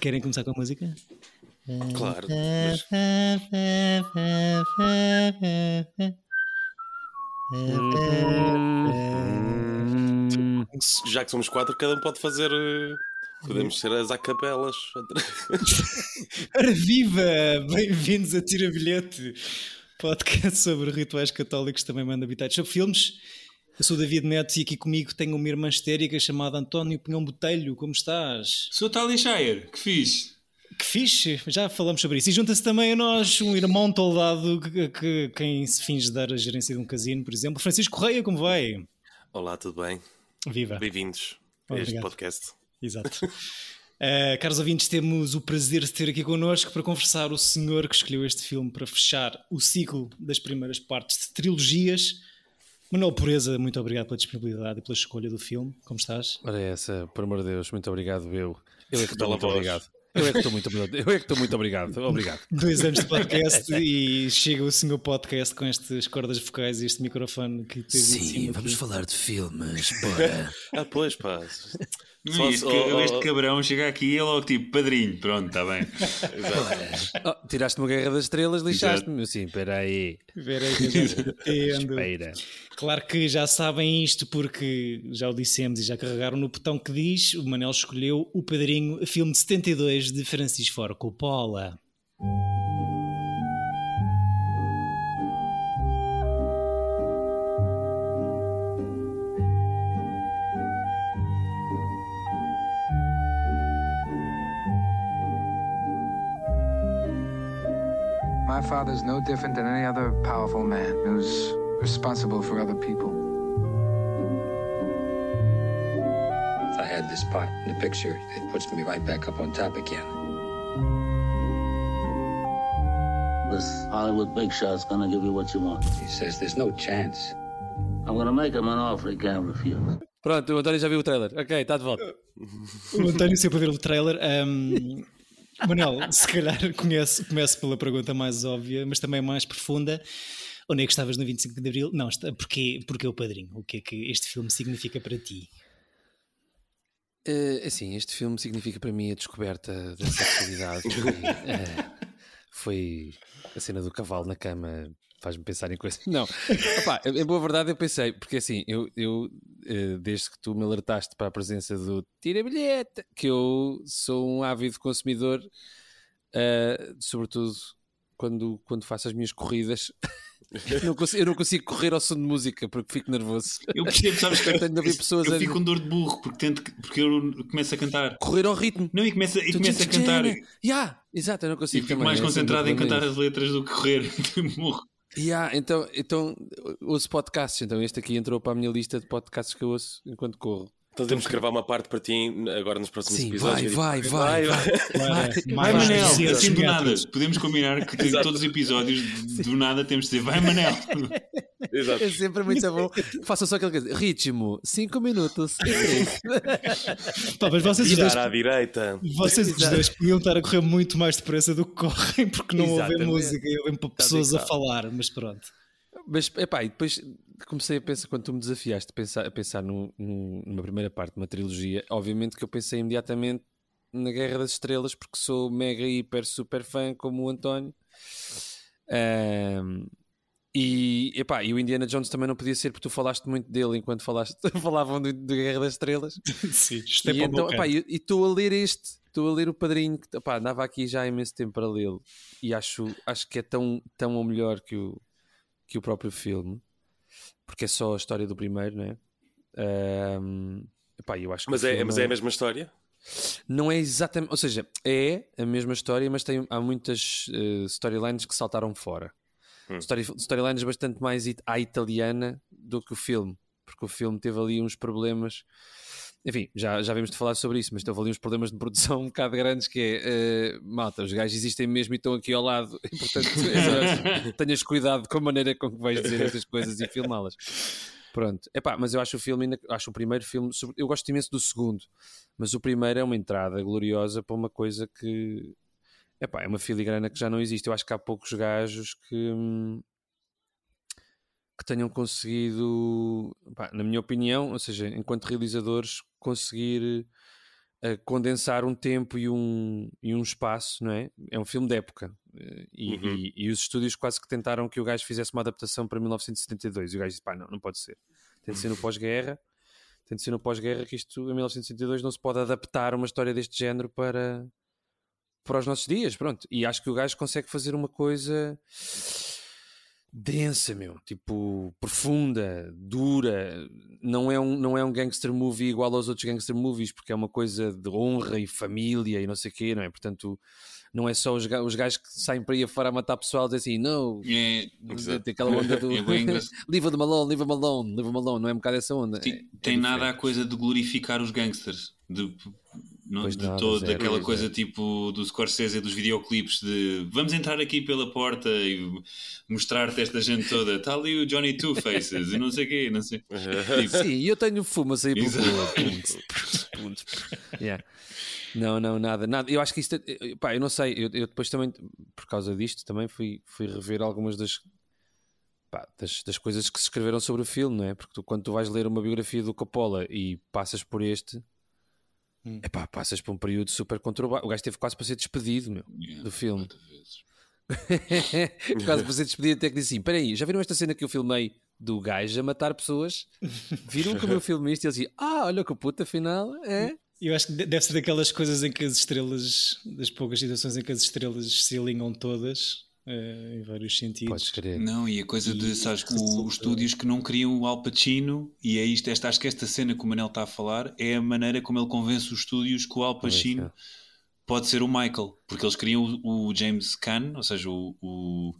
Querem começar com a música? Claro. Mas... Já que somos quatro, cada um pode fazer. eh, Podemos ser as acapelas. Viva! Bem-vindos a Tira Bilhete, podcast sobre rituais católicos, também manda habitados sobre filmes. Eu sou o David Neto e aqui comigo tenho uma irmã histérica chamada António Pinhão Botelho. Como estás? Sou Tali Shire, que fiz? Que fixe! Já falamos sobre isso. E junta-se também a nós um irmão toldado que, que quem se finge dar a gerência de um casino, por exemplo. Francisco Correia, como vai? Olá, tudo bem? Viva! Bem-vindos a este Obrigado. podcast. Exato. Uh, caros ouvintes, temos o prazer de ter aqui connosco para conversar o senhor que escolheu este filme para fechar o ciclo das primeiras partes de trilogias. Manuel Pureza, muito obrigado pela disponibilidade e pela escolha do filme. Como estás? Ora é essa, por amor de Deus, muito obrigado, eu. Eu é que estou muito voz. obrigado. Eu é que estou muito, eu é que estou muito obrigado. Obrigado. Dois anos de podcast e chega o senhor podcast com estas cordas vocais e este microfone que tens em cima aqui. falar de filmes, bora. Ah, pois, pá. Só- este, oh, oh, este oh. cabrão chega aqui e é logo tipo padrinho. Pronto, está bem. Oh, Tiraste-me a Guerra das Estrelas, lixaste-me. Sim, espera aí. Ver aí. Espera. Claro que já sabem isto porque já o dissemos e já carregaram no botão que diz o Manel escolheu O Padrinho, filme de 72 de Francis Ford Coppola. My father's no different than any other powerful man who's responsible for other people. In the picture, it puts me right back up on top again. This Hollywood big shot's gonna give you what you want. He says there's no chance. I'm gonna make him an offer he can't refuse. Pronto, o António já viu o trailer. Ok, está de volta. O António sempre ver o trailer. Um, Manel, se calhar conhece, começo pela pergunta mais óbvia, mas também mais profunda. Onde é que estavas no 25 de Abril? Não, está- porquê, porquê o Padrinho? O que é que este filme significa para ti? Eh, assim, este filme significa para mim a descoberta da sexualidade. e, eh, foi a cena do cavalo na cama. Faz-me pensar em coisas. Não, Opá, em boa verdade eu pensei, porque assim, eu, eu eh, desde que tu me alertaste para a presença do tira bilhete, que eu sou um ávido consumidor, eh, sobretudo quando, quando faço as minhas corridas. não consigo- eu não consigo correr ao som de música porque fico nervoso. Eu percebo, sabes que Tenho de ouvir pessoas eu a- fico com dor de burro porque, tento, que- porque eu começo a cantar. Correr ao ritmo. Não, e começo, e começo a cantar. E Yeah, exato, eu não consigo fico também, mais é concentrado em cantar as letras do que correr. burro. Yeah, então, então ouço podcasts. Então, este aqui entrou para a minha lista de podcasts que eu ouço enquanto corro. Então temos que gravar uma parte para ti agora nos próximos Sim, episódios. vai, vai, vai, vai. Vai, Vai, Manel, assim do 200 nada. Podemos combinar que todos os episódios do nada temos de dizer vai, Manel. Exato. É sempre muito bom. Faça só aquele coisa. Ritmo, 5 minutos. mas vocês os dois, Virar à direita. vocês os dois podiam estar a correr muito mais depressa do que correm porque não ouvem música e ouvem para pessoas a falar, mas pronto. Mas, epá, e depois comecei a pensar, quando tu me desafiaste a pensar, a pensar num- num- numa primeira parte de uma trilogia, obviamente que eu pensei imediatamente na Guerra das Estrelas, porque sou mega, hiper, super fã, como o António. Ahm, e, epá, e o Indiana Jones também não podia ser, porque tu falaste muito dele enquanto falaste, falavam do- da Guerra das Estrelas. Sim, é E então, epá, e estou a ler este, estou a ler o Padrinho, que epá, andava aqui já há imenso tempo para lê-lo e acho, acho que é tão, tão ou melhor que o, que o próprio filme, porque é só a história do primeiro, não é? Ahm, epá, eu acho que Mas é, mas é a mesma história? não é exatamente, ou seja, é a mesma história, mas tem, há muitas eh, storylines que saltaram fora. Hum. Story, storylines bastante mais it- à italiana do que o filme, porque o filme teve ali uns problemas. Enfim, já, já vimos de falar sobre isso, mas teve ali uns problemas de produção um bocado grandes que é, eh, malta, os gajos existem mesmo e estão aqui ao lado, e portanto tenhas cuidado com a maneira com que vais dizer estas coisas e filmá-las. Pronto, Epá, mas eu acho o filme, acho o primeiro filme, eu gosto imenso do segundo, mas o primeiro é uma entrada gloriosa para uma coisa que epá, é uma filigrana que já não existe. Eu acho que há poucos gajos que, hum, que tenham conseguido, pá, na minha opinião, ou seja, enquanto realizadores, conseguir a condensar um tempo e um, e um espaço, não é? É um filme de época. Eh, E, Uhum. e- e os estúdios quase que tentaram que o gajo fizesse uma adaptação para 1972. E o gajo disse: pá, não, não pode ser. Tem de ser no pós-guerra. Tem de ser no pós-guerra que isto, em 1972, não se pode adaptar uma história deste género para, para os nossos dias. Pronto. E acho que o gajo consegue fazer uma coisa densa, meu, tipo profunda, dura. Não é, um, não é um gangster movie igual aos outros gangster movies, porque é uma coisa de honra e família e não sei o quê, não é? Portanto, não é só os, os gajos que saem para aí afora a matar pessoal e dizem assim, não, É, tem aquela onda do É leave them alone, leave them alone, leave them alone, não é um bocado essa onda. Tem, É- é tem nada a coisa de glorificar os gangsters. De, não, Pois de nada, toda zero, aquela zero. coisa tipo do Scorsese e dos videoclipes de vamos entrar aqui pela porta e mostrar-te esta gente toda. Está ali o Johnny Two Faces e não sei o quê, não sei. Tipo, Sim, e eu tenho fumo a sair pelo. Yeah. Não, não, nada, nada. Eu acho que isto, é- pá, eu não sei. Eu, eu depois também, por causa disto, também fui, fui rever algumas das, pá, das, das coisas que se escreveram sobre o filme, não é? Porque tu, quando tu vais ler uma biografia do Coppola e passas por este, Hum. epá, passas por um período super conturbado. O gajo teve quase para ser despedido, meu, yeah, do filme. muitas vezes. quase para ser despedido, até que disse assim: peraí, já viram esta cena que eu filmei do gajo a matar pessoas? Viram como eu filmei isto? E ele dizia: ah, olha que puta, afinal, é. Eu acho que de- deve ser daquelas coisas em que as estrelas, das poucas situações em que as estrelas se alinham todas, em vários sentidos. Podes crer. Não, e a coisa de, E- sabes, que o- os estúdios que não queriam o Al Pacino, e é isto, esta, acho que esta cena que o Manel está a falar é a maneira como ele convence os estúdios que o Al Pacino é. pode ser o Michael, porque eles queriam o, o James Caan, ou seja, o, o-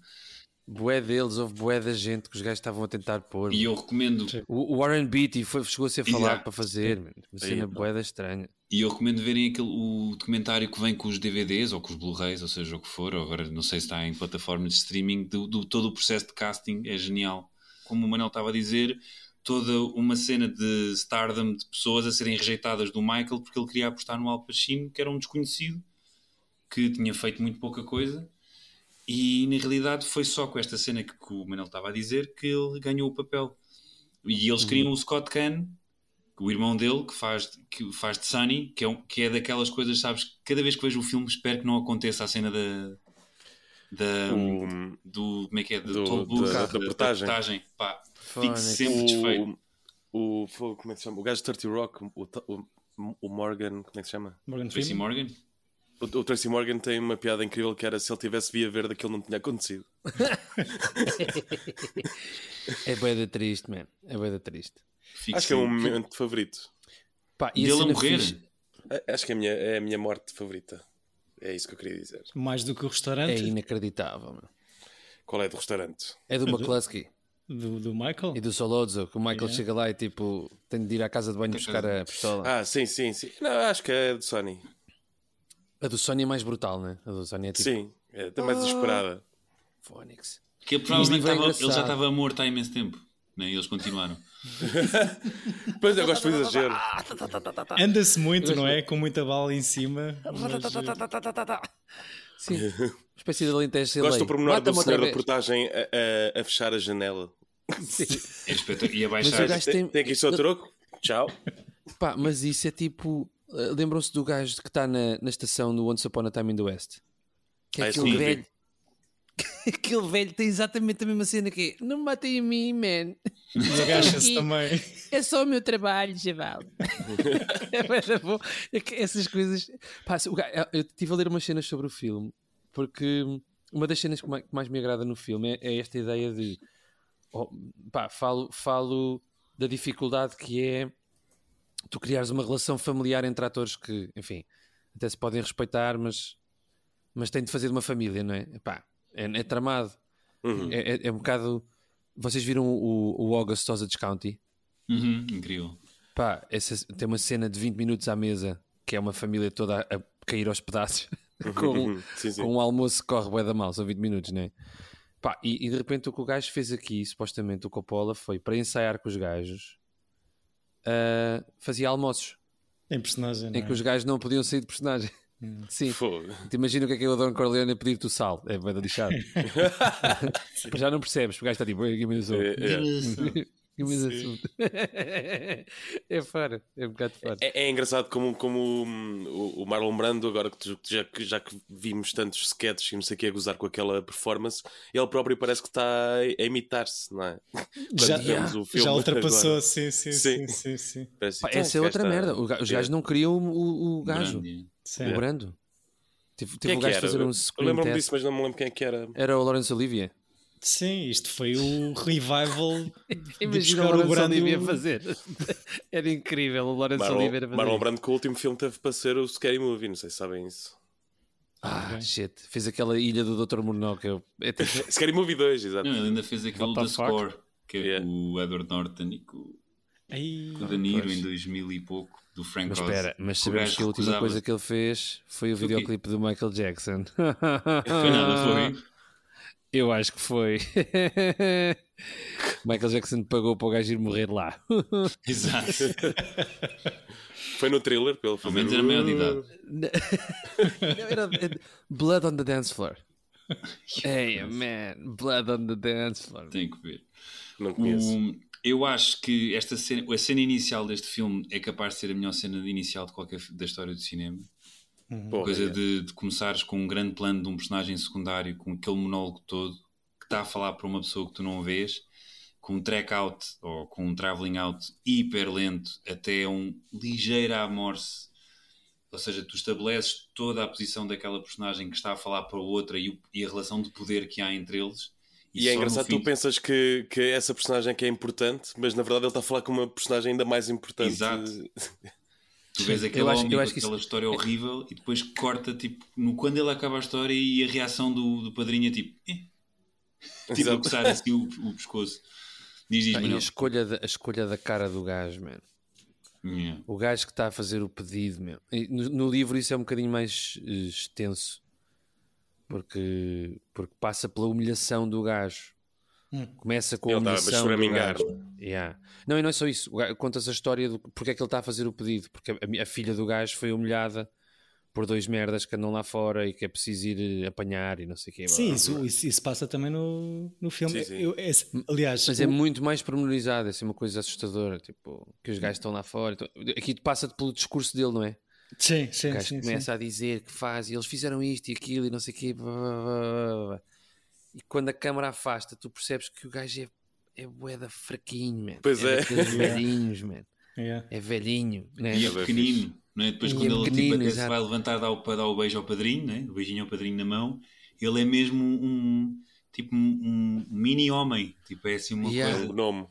Bué deles, houve bué da gente que os gajos estavam a tentar pôr. e eu recomendo. O, o Warren Beatty foi, chegou a ser falado Exato. para fazer, uma cena Aí, bué da estranha. E eu recomendo verem aquele, o documentário que vem com os DVDs ou com os Blu-rays, ou seja, o que for, agora não sei se está em plataformas de streaming, do, do- todo o processo de casting é genial. Como o Manel estava a dizer, toda uma cena de stardom de pessoas a serem rejeitadas do Michael porque ele queria apostar no Al Pacino, que era um desconhecido, que tinha feito muito pouca coisa. E na realidade foi só com esta cena que, que o Manel estava a dizer que ele ganhou o papel. E eles queriam o Scott Caan, o irmão dele, que faz, que faz de Sunny, que é, um- que é daquelas coisas, sabes, que cada vez que vejo o filme espero que não aconteça a cena da. da O- do. Como é que é? Do, do- toll booth, da- da portagem. Pá, fico sempre desfeito. O, o, como é que se chama? O gajo de 30 Rock, o, o, o Morgan, como é que se chama? Morgan Tracy Freeman? Morgan? O, o Tracy Morgan tem uma piada incrível que era se ele tivesse via verde aquilo não tinha acontecido. É bué da triste, man. É bué da triste. Fico Acho que é o meu momento favorito. Pá, e a Dele a morrer? fixe Acho que é a minha, é a minha morte favorita. É isso que eu queria dizer. Mais do que o é restaurante inacreditável, meu. Qual é do restaurante? É do McCluskey do, do Michael. e do Solozzo, que o Michael Yeah. chega lá e tipo tem de ir à casa de banho buscar a pistola. Ah, sim, sim, sim. Não, acho que é do Sony. A do Sony é mais brutal, né? A do Sony é tipo Sim, é até mais desesperada. Phoenix. Que ele provavelmente é estava- ele já estava morto há imenso tempo. Né? E eles continuaram. Pois eu gosto do exagero. Anda-se muito, não é? Com muita bala em cima. Sim. Uma espécie de alentejo Gosto do pormenor do senhor da vez. portagem a, a- a fechar a janela. Sim. É. E a Mas o baixar. gajo Tem, tem- aqui o seu troco? Tchau. Pá, mas isso é tipo. eh, Lembram-se do gajo que está na, na estação do Once Upon a Time in the West? Que é Ah, aquele velho. aquele velho tem exatamente a mesma cena que é Não matem a mim, man. e agacha-se também. É só o meu trabalho, chaval. é. É essas coisas. Pá, eu estive a ler umas cenas sobre o filme, porque uma das cenas que mais, que mais me agrada no filme é, é esta ideia de. oh, pá, falo, falo da dificuldade que é tu criares uma relação familiar entre atores que, enfim, até se podem respeitar, mas, mas têm de fazer de uma família, não é? Pá, é, é tramado. Uhum. É, é- é um bocado. Vocês viram o, o August Osage County? Uhum, incrível. Pá, essa, tem uma cena de 20 minutos à mesa que é uma família toda a, a cair aos pedaços com, sim, sim. com um almoço que corre bué da mal, são 20 minutos, né? Pá, e, e de repente o que o gajo fez aqui, supostamente o Coppola, foi para ensaiar com os gajos, ah, fazia almoços Em personagem, não em que é? os gajos não podiam sair de personagem. Sim, Fogo. te imagina o que é que é o Don Corleone a pedir-te o sal, é bué da lixado. Já não percebes, o gajo está tipo, "Oi, give me the salt." É, é. É fora, é um bocado fora. É, é engraçado como, como hum, o, o Marlon Brando, agora que tu- já, que- já que vimos tantos sketches e não sei o que a gozar com aquela performance, ele próprio parece que está a, imitar-se, não é? Já, já ultrapassou, agora. sim, sim, Sim. sim, sim, sim. Pá, então, essa é outra merda. Os É. gajos não criam o, o, gajo. Sim. o Brando. Teve, Quem teve é o que gajo fazer um Eu lembro-me disso, mas não me lembro quem é que era. Era o Laurence Olivier. Sim, isto foi o revival. de Imagina o Laurence Brando- Olivier fazer. Era incrível o Laurence Marlon, Olivier a fazer. Marlon. Brando que o último filme teve para ser o Scary Movie, não sei se sabem isso. Ah, Ok. shit. Fez aquela ilha do Dr. Eu... é tipo- Scary Movie 2, exato. Não, ele ainda fez aquele the? Score, que é Yeah. com o Edward Norton e com Ai, o De Niro pois. em 2000 e pouco, do Frank Mas Oz. espera, mas sabemos que a última recusava. coisa que ele fez foi o Foi videoclipe do Michael Jackson. Foi nada, foi. Eu acho que foi. Michael Jackson pagou para o gajo ir morrer lá. Exato. Foi no thriller, pelo Ao menos era maior de idade. Não, era Blood on the Dance Floor. Hey man, Blood on the Dance Floor. Tem que ver. Não conheço. O- eu acho que esta cena, a cena inicial deste filme é capaz de ser a melhor cena inicial de qualquer da história do cinema. Porra, coisa é. de, de começares com um grande plano de um personagem secundário, com aquele monólogo todo, que está a falar para uma pessoa que tu não vês, com um track out ou com um travelling out hiper lento até um ligeiro amorce. Ou seja, tu estabeleces toda a posição daquela personagem que está a falar para outra e, e a relação de poder que há entre eles. E é no engraçado, tu pensas que, que essa personagem que é importante, mas na verdade ele está a falar com uma personagem ainda mais importante. Exato. Tu vês aquele Eu acho- homem eu com acho que aquela história horrível e depois corta, tipo, no, quando ele acaba a história e a reação do, do padrinho é tipo, eh, tipo a coçar assim o, o pescoço. Diz, diz, Ah, e a escolha, da, a escolha da cara do gajo, man. Yeah. O gajo que está a fazer o pedido, meu. No, no livro isso é um bocadinho mais eh, extenso. Porque, porque passa pela humilhação do gajo. Hum. Começa com a Ele a humilhação do choramingar. gajo. Yeah. Não, e não é só isso. O gajo- Conta-se a história do porque é que ele está a fazer o pedido. Porque a, a filha do gajo foi humilhada por dois merdas que andam lá fora e que é preciso ir eh, apanhar e não sei o quê. Sim, isso, isso, isso passa também no, no filme. Sim, sim. Eu- esse- aliás, Mas é o- muito mais pormenorizado, é assim uma coisa assustadora, tipo, que os gajos estão lá fora. então- aqui passa pelo discurso dele, não é? Sim, sim, O gajo sim, começa a dizer que faz e eles fizeram isto e aquilo e não sei o quê. blá, blá, blá. E quando a câmara afasta, tu percebes que o gajo é, é boeda fraquinho, man. Pois é. daqueles velhinhos, man. sim. Yeah. É velhinho, né? E é pequenino, não é? Depois E quando é ele tipo, pequenino, até se exato. vai levantar o- para dar o beijo ao padrinho, né? o beijinho ao padrinho na mão, ele é mesmo um tipo um, um mini homem, tipo é assim uma Yeah. coisa. O nome.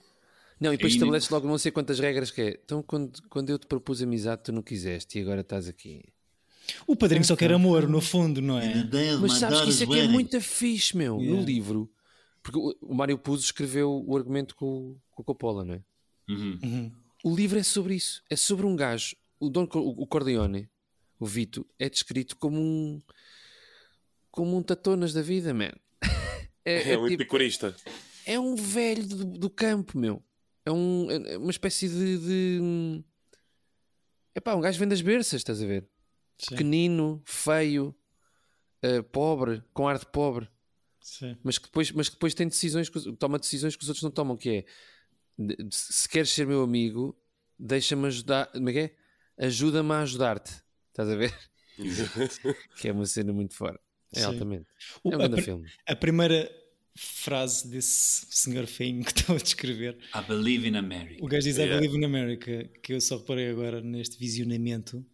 Não, e depois Ainda- estabeleces logo não sei quantas regras que é. Então, quando, quando eu te propus amizade, tu não quiseste e agora estás aqui. O padrinho só quer amor, no fundo, não é? Mas sabes que isso é que é muito fixe, meu. No Yeah. livro. Porque o, o Mário Puzo escreveu o argumento com, o- com o Coppola, não é? Uhum. Uhum. O livro é sobre isso. É sobre um gajo. O, Don, Co- o Corleone, o Vito, é descrito como um. como um tatonas da vida, man. É, É, é um tipo- epicurista. é um velho do, do campo, meu. É, um, é uma espécie de. de... É pá, um gajo vem das berças, estás a ver? Sim, Pequenino, feio, eh, pobre, com ar de pobre. sim. mas que depois, mas que depois tem decisões que, toma decisões que os outros não tomam, que é se queres ser meu amigo, deixa-me ajudar, como é que é? Ajuda-me a ajudar-te. Estás a ver? que é uma cena muito fora. É Sim. altamente. O- É um a, grande pri- filme. a primeira frase desse senhor feinho que estava a descrever, I believe in America. o gajo diz I Yeah. believe in America, que eu só reparei agora neste visionamento.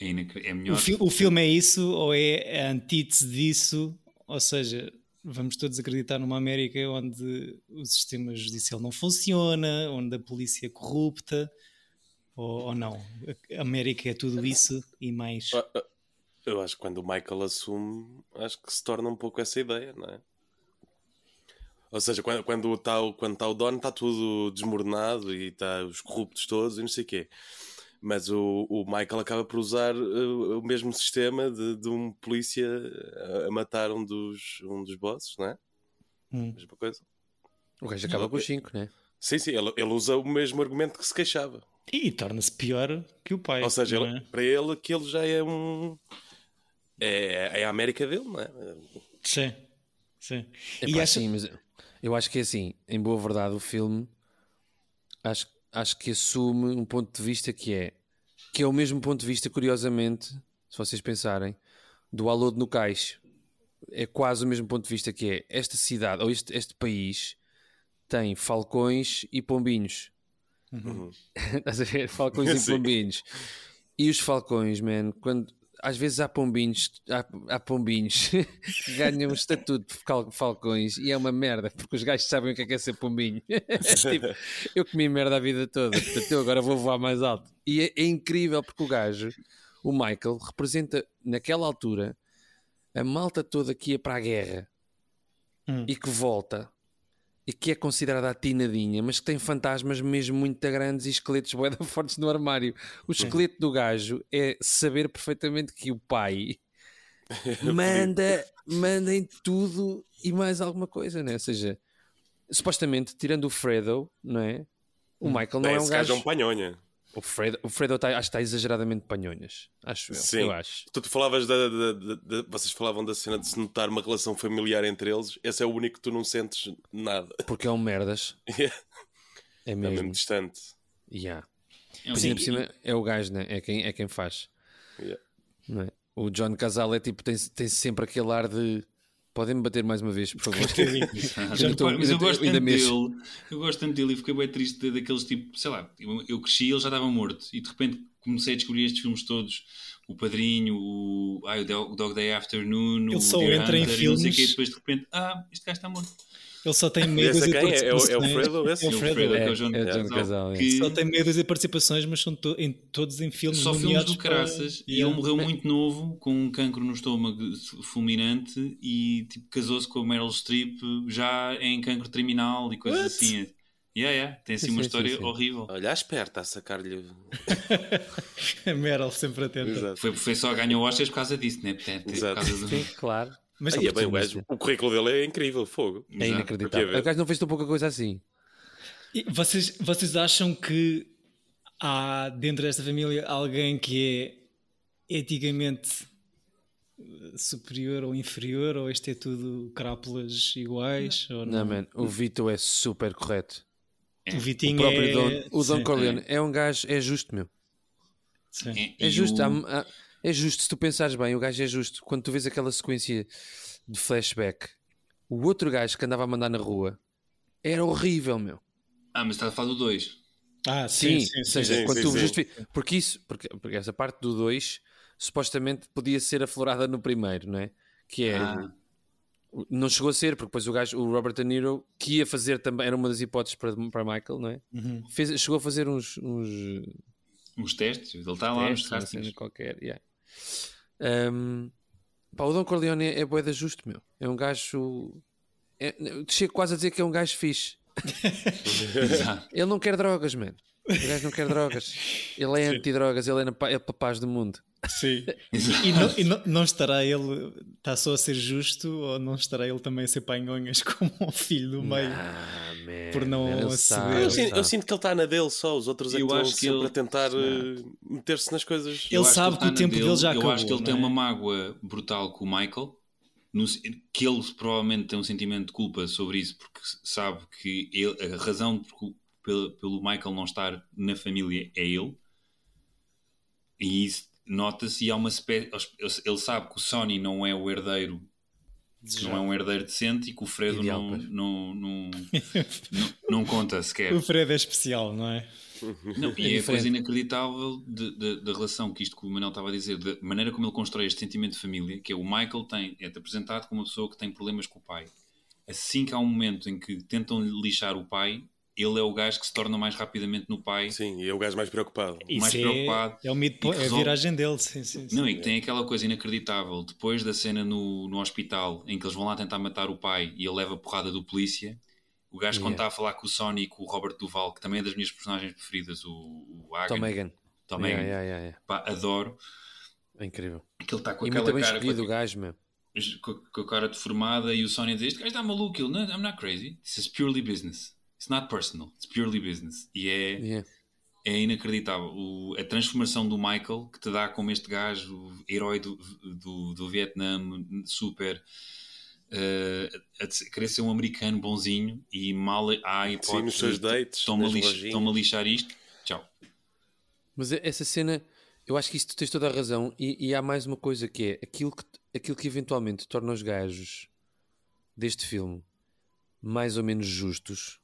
É, é O, melhor. fi- o filme é isso ou é a antítese disso? Ou seja, vamos todos acreditar numa América onde o sistema judicial não funciona, onde a polícia é corrupta, ou, ou não? A América é tudo isso e mais. Ah, ah, Eu acho que quando o Michael assume, acho que se torna um pouco essa ideia, não é? Ou seja, quando, quando está o, quando está o Don, está tudo desmoronado e está os corruptos todos e não sei o quê. Mas o, o Michael acaba por usar uh, o mesmo sistema de, de um polícia a, a matar um dos, um dos bosses, não é? Hum. Mesma coisa. O gajo acaba com os 5, né? Sim, sim, ele, ele usa o mesmo argumento que se queixava. E torna-se pior que o pai. Ou seja, não ele- é? para ele aquilo já é um. É, é a América dele, não é? Sim, sim. Epá, E acha- sim, mas eu acho que é assim, em boa verdade, o filme acho, acho que assume um ponto de vista que é que é o mesmo ponto de vista, curiosamente, se vocês pensarem, do Alô no Cais. É quase o mesmo ponto de vista que é esta cidade ou este, este país tem falcões e pombinhos. Estás a ver? Falcões e pombinhos. E os falcões, man, quando às vezes há pombinhos, há, há pombinhos que ganham o estatuto de fal- falcões e é uma merda, porque os gajos sabem o que é, que é ser pombinho. Tipo, eu comi merda a vida toda, portanto eu agora vou voar mais alto. E é, é incrível porque o gajo, o Michael, representa naquela altura a malta toda que ia para a guerra Hum. e que volta e que é considerada atinadinha, mas que tem fantasmas mesmo muito grandes e esqueletos bué da fortes no armário. O esqueleto do gajo é saber perfeitamente que o pai manda, manda em tudo e mais alguma coisa, né? Ou seja, supostamente, tirando o Fredo, não é? O Michael não é um Esse gajo gajo. é um panhonha. O Fredo, o Fredo tá, acho que está exageradamente panhonhas. Acho eu. Sim. Eu acho. Tu, tu falavas da, da- da- da- Vocês falavam da cena de se notar uma relação familiar entre eles. Esse é o único que tu não sentes nada. Porque é um merdas. é É mesmo mesmo. distante. Yeah. É um por cima é o gajo, né? é, quem, é quem faz. Yeah. Não é? O John Casal é tipo, tem, tem sempre aquele ar de podem-me bater mais uma vez, por favor. Já Eu tô- mas eu gosto tanto dele, eu gosto tanto dele e fiquei bem triste daqueles tipo, sei lá, eu, eu cresci ele já estava morto. E de repente comecei a descobrir estes filmes todos, o Padrinho, o, ai, o Dog Day Afternoon, Ele o só Deer entra em Hunter e não sei o quê, filmes- depois de repente, ah, este gajo está morto. Ele só tem meia Esse dúzia é de quem? É o- é o participações. Fredo, esse? É É o o Fredo. É, que é o John, é Casal, é. que Só tem meia dúzia de participações, mas são to- em, todos em filmes só filmes do para- caraças e Yeah. ele morreu muito novo com um cancro no estômago fulminante e tipo casou-se com a Meryl Streep já em cancro terminal e coisas What? assim yeah, yeah. tem assim Sim, uma sim, história sim, sim. horrível Olha, esperta a sacar-lhe. A Meryl sempre atenta. Exato. foi, foi só ganhou Oscars por causa disso né? Portanto, por Exato. causa do... Sim, claro. Mas Aí é bem, o, gajo, o currículo dele é incrível, fogo. É Exato. inacreditável. Porque, O gajo não fez tão pouca coisa assim. E vocês, vocês acham que há dentro desta família alguém que é eticamente superior ou inferior? Ou isto é tudo crápulas iguais? Ou Não, não? man, o Vito é super correto. O O Vitinho próprio é... Don, o Don sim, Corleone é um gajo, é justo, meu. sim. É, É justo, o- há- há- é justo se tu pensares bem, o gajo é justo. Quando tu vês aquela sequência de flashback, o outro gajo que andava a mandar na rua era horrível, meu. ah mas está a falar do 2 Ah, Sim, sim, sim, ou sim, seja, sim, quando sim, tu sim. justifi- Porque isso, porque, porque essa parte do 2 supostamente podia ser aflorada no primeiro, não é? Que é. Ah. Não chegou a ser, porque depois o gajo, o Robert De Niro, que ia fazer também, era uma das hipóteses para, para Michael, não é? Uhum. Fez, chegou a fazer uns, uns os testes ele está lá nos testes, uma castings cena qualquer. Yeah. Um, pá, o Don Corleone é, é boeda justo, meu. É um gajo. É, chego quase a dizer que é um gajo fixe. Ele não quer drogas, mano. O gajo não quer drogas. Ele é anti-drogas, ele é, na, é paz do mundo. Sim. E, não, e não- não estará ele, está só a ser justo ou não estará ele também a ser panhonhas como o filho do meio? Ah, man, Por não aceder. sabe, Eu, sinto, eu sinto que ele está na dele só, os outros é que Eu estão que sempre ele- a tentar eh, meter-se nas coisas. Ele Eu sabe ele que o tempo dele já Eu acabou, acho que ele tem é? uma mágoa brutal com o Michael, no que ele provavelmente tem um sentimento de culpa sobre isso, porque sabe que ele- a razão por- pelo, pelo Michael não estar na família é ele. E isso nota-se e há uma espécie. Ele sabe que o Sony não é o herdeiro. Não é um herdeiro decente e que o Fredo Ideal, não, não, não, não, não conta sequer. O Fred é especial, não é? Não, É e é a coisa inacreditável da relação que isto que o Manuel estava a dizer, da maneira como ele constrói este sentimento de família, que é o Michael tem, é apresentado como uma pessoa que tem problemas com o pai. Assim que há um momento em que tentam lixar o pai, ele é o gajo que se torna mais rapidamente no pai. Sim, e é o gajo mais preocupado. Mais é, preocupado é, o que é a viragem dele, sim, sim. sim. Não, e que tem aquela coisa inacreditável. Depois da cena no, no hospital em que eles vão lá tentar matar o pai e ele leva a porrada do polícia, o gajo quando Yeah. está a falar com o Sony e com o Robert Duval, que também é das minhas personagens preferidas, o, o Tom Hagen. Tom Yeah, Hagen, yeah, yeah, yeah. pá, adoro. É incrível. que ele está com E aquela muito bem cara escolhido o com, gajo, meu. com, com a cara deformada e o Sony diz: Este gajo está maluco. Ele, não, I'm not crazy. This is purely business. It's not personal. It's purely business. E é, Yeah. é inacreditável. O- a transformação do Michael que te dá como este gajo, herói do, do, do Vietnã, super eh, a querer ser um americano bonzinho e mal há a Sim, hipótese nos dates, estão-me a, nas lix- lojinhas. estão-me a lixar isto, tchau. Mas essa cena, eu acho que isso tu tens toda a razão. E, e há mais uma coisa que é aquilo que, aquilo que eventualmente torna os gajos deste filme mais ou menos justos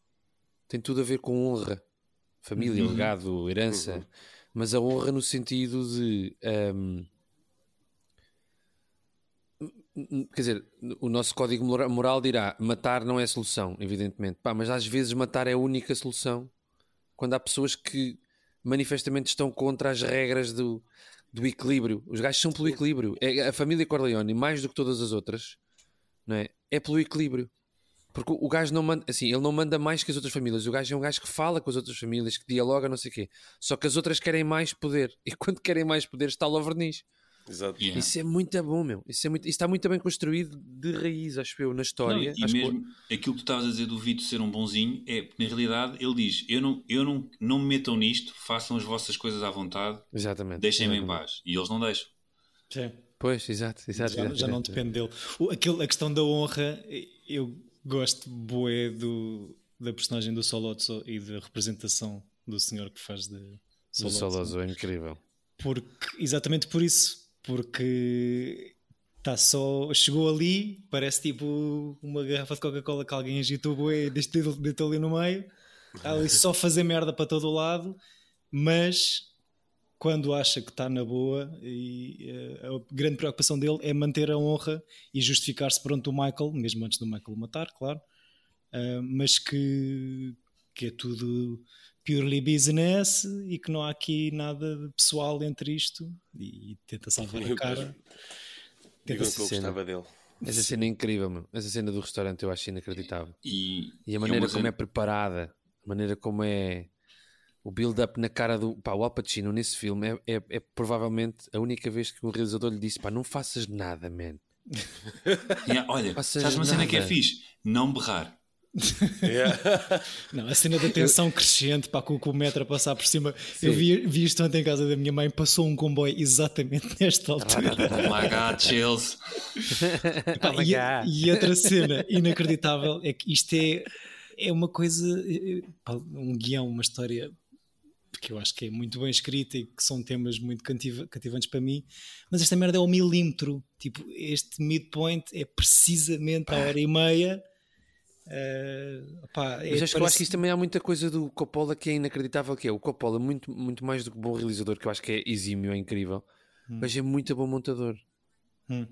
tem tudo a ver com honra, família, Uhum. legado, herança. Mas a honra no sentido de. ahm, Quer dizer, o nosso código mora- moral dirá matar não é solução, evidentemente. Pá, mas às vezes matar é a única solução quando há pessoas que manifestamente estão contra as regras do, do equilíbrio. Os gajos são pelo equilíbrio. É, a família Corleone, mais do que todas as outras, não é? é pelo equilíbrio. Porque o gajo não manda, assim, ele não manda mais que as outras famílias. O gajo é um gajo que fala com as outras famílias, que dialoga, não sei o quê. Só que as outras querem mais poder. E quando querem mais poder, está lá o verniz. Exato. Yeah. Isso é muito bom, meu. Isso, é muito, isso está muito bem construído de raiz, acho eu, na Não, história. e Acho que- mesmo aquilo que tu estavas a dizer do Vito ser um bonzinho é porque na realidade ele diz: Eu não, eu não, não me metam nisto, façam as vossas coisas à vontade, Exatamente. deixem-me em paz. E eles não deixam. Sim. Pois, exato, exato. já, exato, já não exato. depende dele. O, aquele, a questão da honra, eu gosto bué do, da personagem do Solozzo e da representação do senhor que faz de Do Solozzo. É incrível. Porque, exatamente por isso, porque está só, chegou ali, parece tipo uma garrafa de Coca-Cola que alguém agitou bué e deitou ali no meio, está ali só a fazer merda para todo o lado, mas quando acha que está na boa, e eh, a grande preocupação dele é manter a honra e justificar-se perante o Michael, mesmo antes do Michael o matar, claro, ah, mas que, que é tudo purely business e que não há aqui nada de pessoal entre isto e, tenta salvar a cara. Digam que eu cena. gostava dele. Essa cena é incrível, meu. Essa cena do restaurante eu acho inacreditável. E, E a é maneira como é preparada, a maneira como é o build-up na cara do. Pá, o Al Pacino nesse filme é, é, é provavelmente a única vez que um realizador lhe disse: pá, não faças nada, man. Yeah, olha, Faças sabes uma cena que é fixe? Não berrar. Yeah. Não, a cena da tensão crescente para com, com o metro a passar por cima. Eu vi, vi isto ontem em casa da minha mãe, passou um comboio exatamente nesta altura. Oh my god, chills. Pá, Oh my e, God. e outra cena inacreditável é que isto é, é uma coisa, eh, pá, um guião, uma história que eu acho que é muito bem escrita e que são temas muito cativa- cativantes para mim, mas esta merda é ao milímetro. Tipo, este midpoint é precisamente a hora e meia. Pá, é- Mas acho que eu acho parece- que isto também há muita coisa do Coppola que é inacreditável, que é o Coppola, muito, muito mais do que bom realizador, que eu acho que é exímio, é incrível. O gajo é muito bom montador. Hum.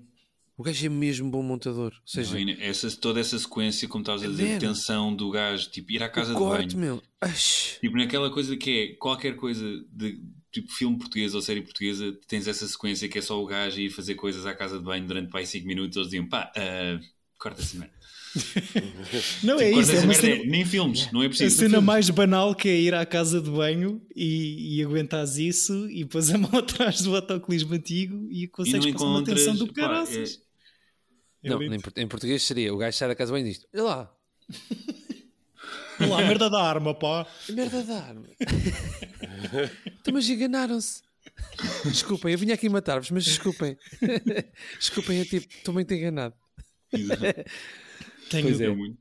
O gajo é mesmo bom montador. Ou seja, Não, e essa, toda essa sequência, como estavas a dizer, de Man. tensão do gajo, tipo, ir à casa o de corte, banho. meu. Ash. Tipo, naquela coisa que é qualquer coisa de tipo filme português ou série portuguesa, tens essa sequência que é só o gajo ir fazer coisas à casa de banho durante pá, 5 minutos. Eles diziam, pá, ah, corta essa merda. Não é Tipo, isso, corta é uma merda. cena, é- Nem filmes, não é a preciso. cena mais banal que é ir à casa de banho e, e aguentares isso e depois a mão atrás do autocolismo antigo e E consegues não passar uma encontras. tensão do pá, caraças. é- É Não, em, port- em português seria o gajo sai da casa bem e diz: Olha lá, Olha lá, merda da arma, pá. merda da arma. então, mas enganaram-se. Desculpem, eu vinha aqui matar-vos, mas desculpem. desculpem, é tipo, estou muito enganado. Tenho, Pois é. muito-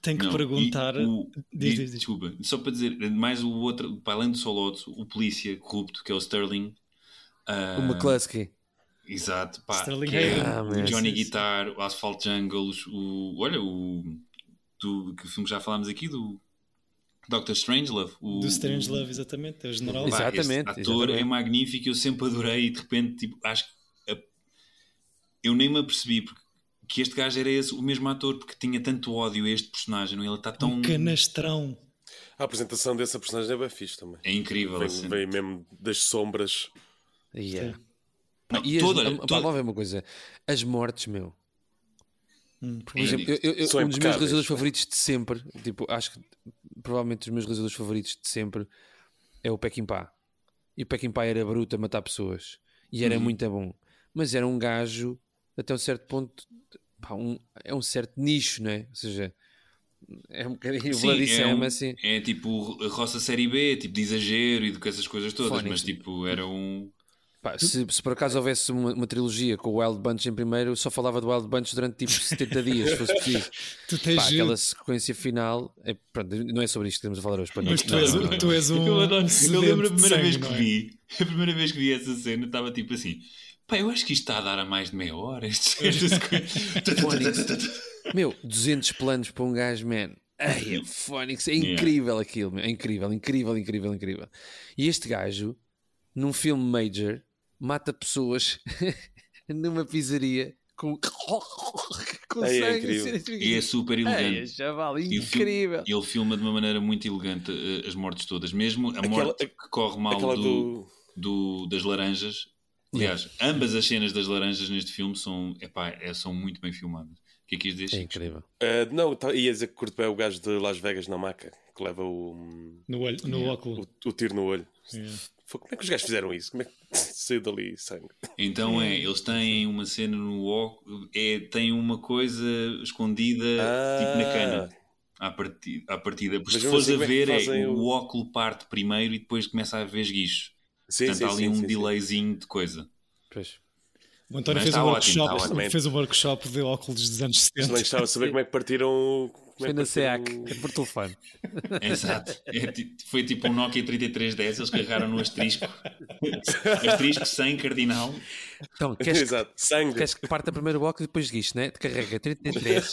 tenho que Não, perguntar. o- Diz, diz- diz. Desculpa, só para dizer, mais o outro, para além do Solotso, o polícia corrupto, que é o Sterling. ah, O McCluskey. Exato, pá. Sterling que é. Ah, o. Johnny sim. Guitar, o Asphalt Jungles, o. Olha, o. Do que filme já falámos aqui, do Doctor Strangelove. O, Do Strange Love, exatamente, é o general. Pá, Exatamente, ator exatamente. é magnífico, eu sempre adorei e de repente, tipo, acho que. a- Eu nem me apercebi porque, que este gajo era esse, o mesmo ator, porque tinha tanto ódio a este personagem, não é? Ele está tão. Um canastrão. A apresentação dessa personagem é bem fixe também. É incrível. Vem, assim. vem mesmo das sombras. Yeah. Não, E as, toda- a- pá, toda- vamos ver uma coisa: as mortes, meu. Hum. Por exemplo, eu- eu- eu- um dos meus realizadores favoritos de sempre, tipo, acho que provavelmente os meus realizadores favoritos de sempre é o Peckinpah. E o Peckinpah era bruto a matar pessoas e era Uhum. muito bom, mas era um gajo até um certo ponto, pá, um- é um certo nicho, não é? Ou seja, é um bocadinho Sim, é, um- assim. é tipo a roça série B, tipo de exagero e do que essas coisas todas, Fónix. mas tipo era um. Pá, se, se por acaso houvesse uma, uma trilogia com o Wild Bunch em primeiro, eu só falava do Wild Bunch durante tipo 70 dias, se fosse preciso. Tu tens. Pá, aquela sequência final. É, pronto, não é sobre isto que estamos a falar hoje. Para Mas não, tu és, não, não, não. tu és um. Eu, adoro- eu lembro a primeira vez sangue, que não é? vi, a primeira vez que vi essa cena, estava tipo assim: pá, eu acho que isto está a dar a mais de meia hora. Meu, 200 planos para um gajo, man. Ai, é Phonics, é Yeah. incrível aquilo, meu. é incrível, incrível, incrível, incrível. E este gajo, num filme major, mata pessoas numa pizzaria com, com Ai, é sangue. assim, E é super elegante. Ai, chaval, E incrível. Ele filma de uma maneira muito elegante eh, as mortes todas, mesmo a Aquela- morte que corre mal do, do. do- das laranjas. Aliás, ambas as cenas das laranjas neste filme são, epá, é, são muito bem filmadas. O que é que ias dizer? É incrível. Ah, não, tá- ia dizer que curto bem o gajo de Las Vegas na maca que leva o, No, olho, no Yeah. óculo. o, o tiro no olho. Yeah. Foi, como é que os gajos fizeram isso? Como é que saiu dali sangue? Então é, eles têm uma cena no óculos, é, têm uma coisa escondida tipo na cana. À partida, à partida. Porque Mas se fores assim, a é ver, é, o o- óculo parte primeiro e depois começa a haver esguichos. Sim, Portanto, sim, há ali sim, um sim, sim. delayzinho de coisa. Pois. O António Mas fez está um, ótimo, workshop, ótimo. fez um workshop de óculos dos anos Mas não 70. gostava de saber como é que partiram. Como Foi é que na SEAC, é por telefone. Exato. É foi tipo um Nokia 3310, eles carregaram no asterisco. asterisco sem cardinal. Então, queres, que- Exato, sangue. queres que parta primeiro o óculos e depois guiche, né? Te carrega 33.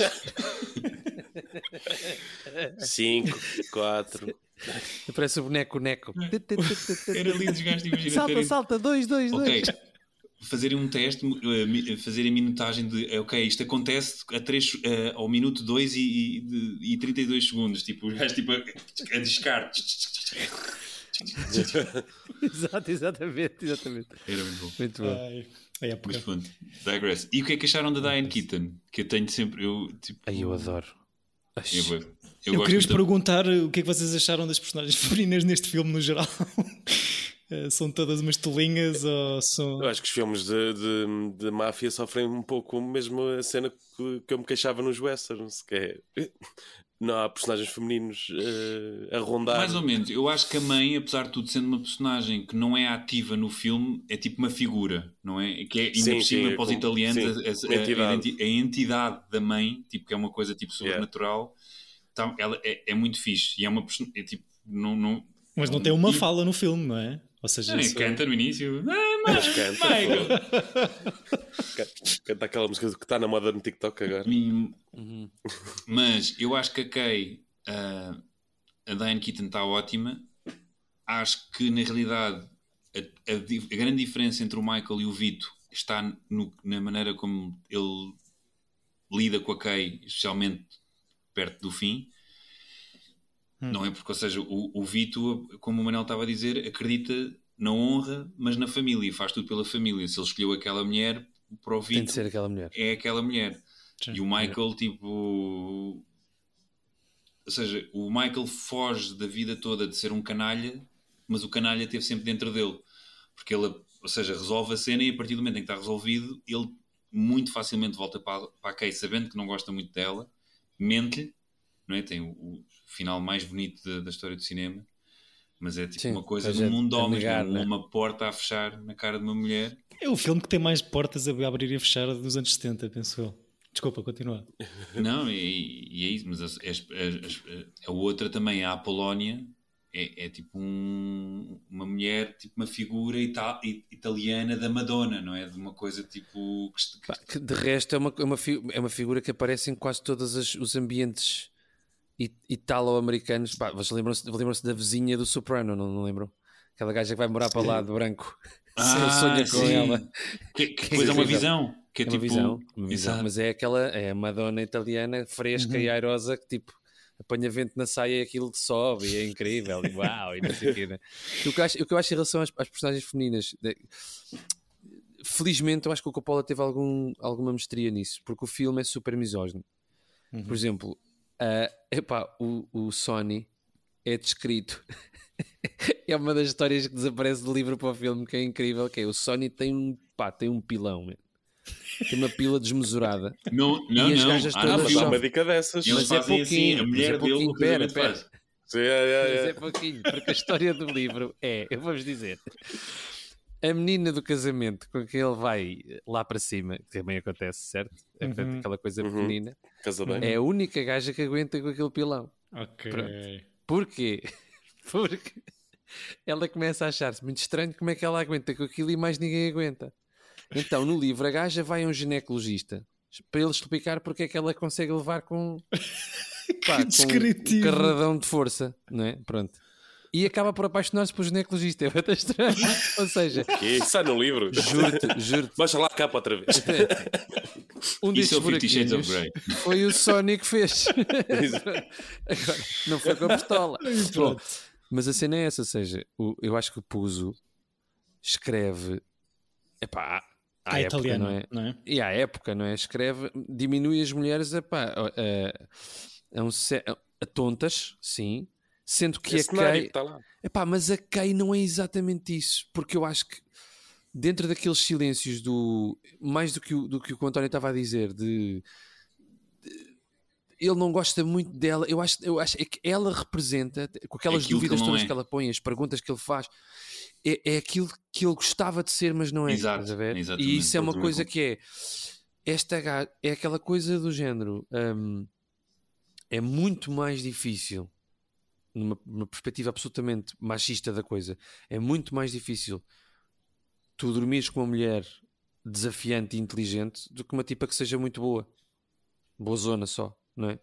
5, 4. Parece o boneco Neco. Era lindo os gajos, imagina. Salta, terem- salta, 2, 2, Ok. 2. Fazerem um teste, eh, mi- fazerem a minutagem de eh, ok, isto acontece a três, eh, ao minuto 2 e, e, e 32 segundos. Tipo, os gajos tipo, a, a. Exato, exatamente, exatamente. Era muito bom. Muito bom. Ai, época. Mas pronto, digress. E o que é que acharam da Diane Keaton? Que eu tenho sempre. Eu, tipo, Ai, eu adoro. Eu, eu Eu, queria-vos perguntar o que é que vocês acharam das personagens femininas neste filme no geral. Eh, são todas umas tolinhas ou são. Eu acho que os filmes de, de, de máfia sofrem um pouco mesmo a cena que, que eu me queixava nos westerns, que é não há personagens femininos eh, a rondar. Mais ou menos. Eu acho que a mãe, apesar de tudo, sendo uma personagem que não é ativa no filme, é tipo uma figura, não é? Que é ainda Sim, por cima sim, é para os italianos sim, a, a- entidade. a enti- a entidade da mãe, tipo, que é uma coisa tipo sobrenatural, tá- ela é, é muito fixe. E é uma é tipo, não. não Mas não tem uma e- fala no filme, não é? Ou seja, isso- canta no início. Ah, Mas mas, canta, Michael! Canta aquela música que está na moda no TikTok agora. Hum, Uhum. Mas eu acho que a Kay, ah, a Diane Keaton está ótima. Acho que na realidade a, a a grande diferença entre o Michael e o Vito está no- na maneira como ele lida com a Kay, especialmente perto do fim. Não é porque, ou seja, o, o Vito, como o Manel estava a dizer, acredita na honra, mas na família, e faz tudo pela família. Se ele escolheu aquela mulher, para o Tem Vito de ser aquela mulher. é aquela mulher. Sim. E o Michael, tipo. Ou seja, o Michael foge da vida toda de ser um canalha, mas o canalha esteve sempre dentro dele. Porque ele, ou seja, resolve a cena e a partir do momento em que está resolvido, ele muito facilmente volta para, para a Kay sabendo que não gosta muito dela, mente-lhe, não é? Tem o, o final mais bonito da, da história do cinema, mas é tipo Sim, uma coisa do mundo de a homens, negar, mesmo, né? uma porta a fechar na cara de uma mulher. É o filme que tem mais portas a abrir e a fechar dos anos 70, penso eu. Desculpa, continua. Não, e, e é isso, mas as- as- as- a outra também, a Apolónia, é, é tipo um- uma mulher, tipo uma figura ita- italiana da Madonna, não é? De uma coisa tipo. que que- de resto é uma, é uma, é uma figura que aparece em quase todos os ambientes italo-americanos. Pá, Vocês lembram-se lembram da vizinha do Soprano, não, não lembram? Aquela gaja que vai morar para lá de branco. Ele sonha com Ah, sim. ela. Que, que é uma visão. Que é, É uma tipo. visão, uma visão, mas é aquela, é a Madonna italiana fresca e airosa que tipo apanha vento na saia e aquilo sobe e é incrível, e uau, e não sei o quê, né? O que eu acho, o que eu acho em relação às, às personagens femininas, de- felizmente eu acho que o Coppola teve algum, alguma mestria nisso, porque o filme é super misógino. Por exemplo, ah, epá, o, o Sony é descrito. é uma das histórias que desaparece do livro para o filme, que é incrível, que é o Sony tem um, pá, tem um pilão, man. tem uma pila desmesurada. Não, não, E as não. gajas Ah, todas mas dá uma dica dessas. Eles Mas é assim, pouquinho, a mas mulher é dele, pera, faz. Sim, é, é, Mas é. é pouquinho, porque a história do livro é, eu vou-vos dizer, a menina do casamento com quem ele vai lá para cima, que também acontece, certo? É Uhum. aquela coisa Uhum. pequenina, Casa bem. é a única gaja que aguenta com aquele pilão. Ok. Pronto. Porquê? Porque ela começa a achar-se muito estranho como é que ela aguenta com aquilo e mais ninguém aguenta. Então, no livro, a gaja vai a um ginecologista para ele explicar porque é que ela consegue levar com, pá, com um descritivo. carradão de força, não é? Pronto. E acaba por apaixonar-se pelo ginecologista. É muito estranho. Ou seja, está no livro. juro-te, juro-te, Baixa lá a capa outra vez. um destes é buraquinhos foi o Sony que fez. Agora, não foi com a pistola. Bom, mas a cena é essa, ou seja, o- eu acho que o Puzo escreve epá, à, à À época, italiana, não é? não é? E à época, não é? Escreve, diminui as mulheres epá, a, a, a, um a tontas, sim, sendo que É a Kay, que está lá. Epá, mas a Kay não é exatamente isso, porque eu acho que dentro daqueles silêncios do mais do que o, do que o António estava a dizer de, de- ele não gosta muito dela, eu acho, eu acho é que ela representa com aquelas Aquilo que dúvidas não todas é. que ela põe, as perguntas que ele faz é, é aquilo que ele gostava de ser, mas não é. Exato, estás a ver? exatamente, E isso é uma coisa que é esta é aquela coisa do género hum, é muito mais difícil numa, numa perspectiva absolutamente machista da coisa, é muito mais difícil tu dormires com uma mulher desafiante e inteligente do que uma tipa que seja muito boa. Boa zona só, não é?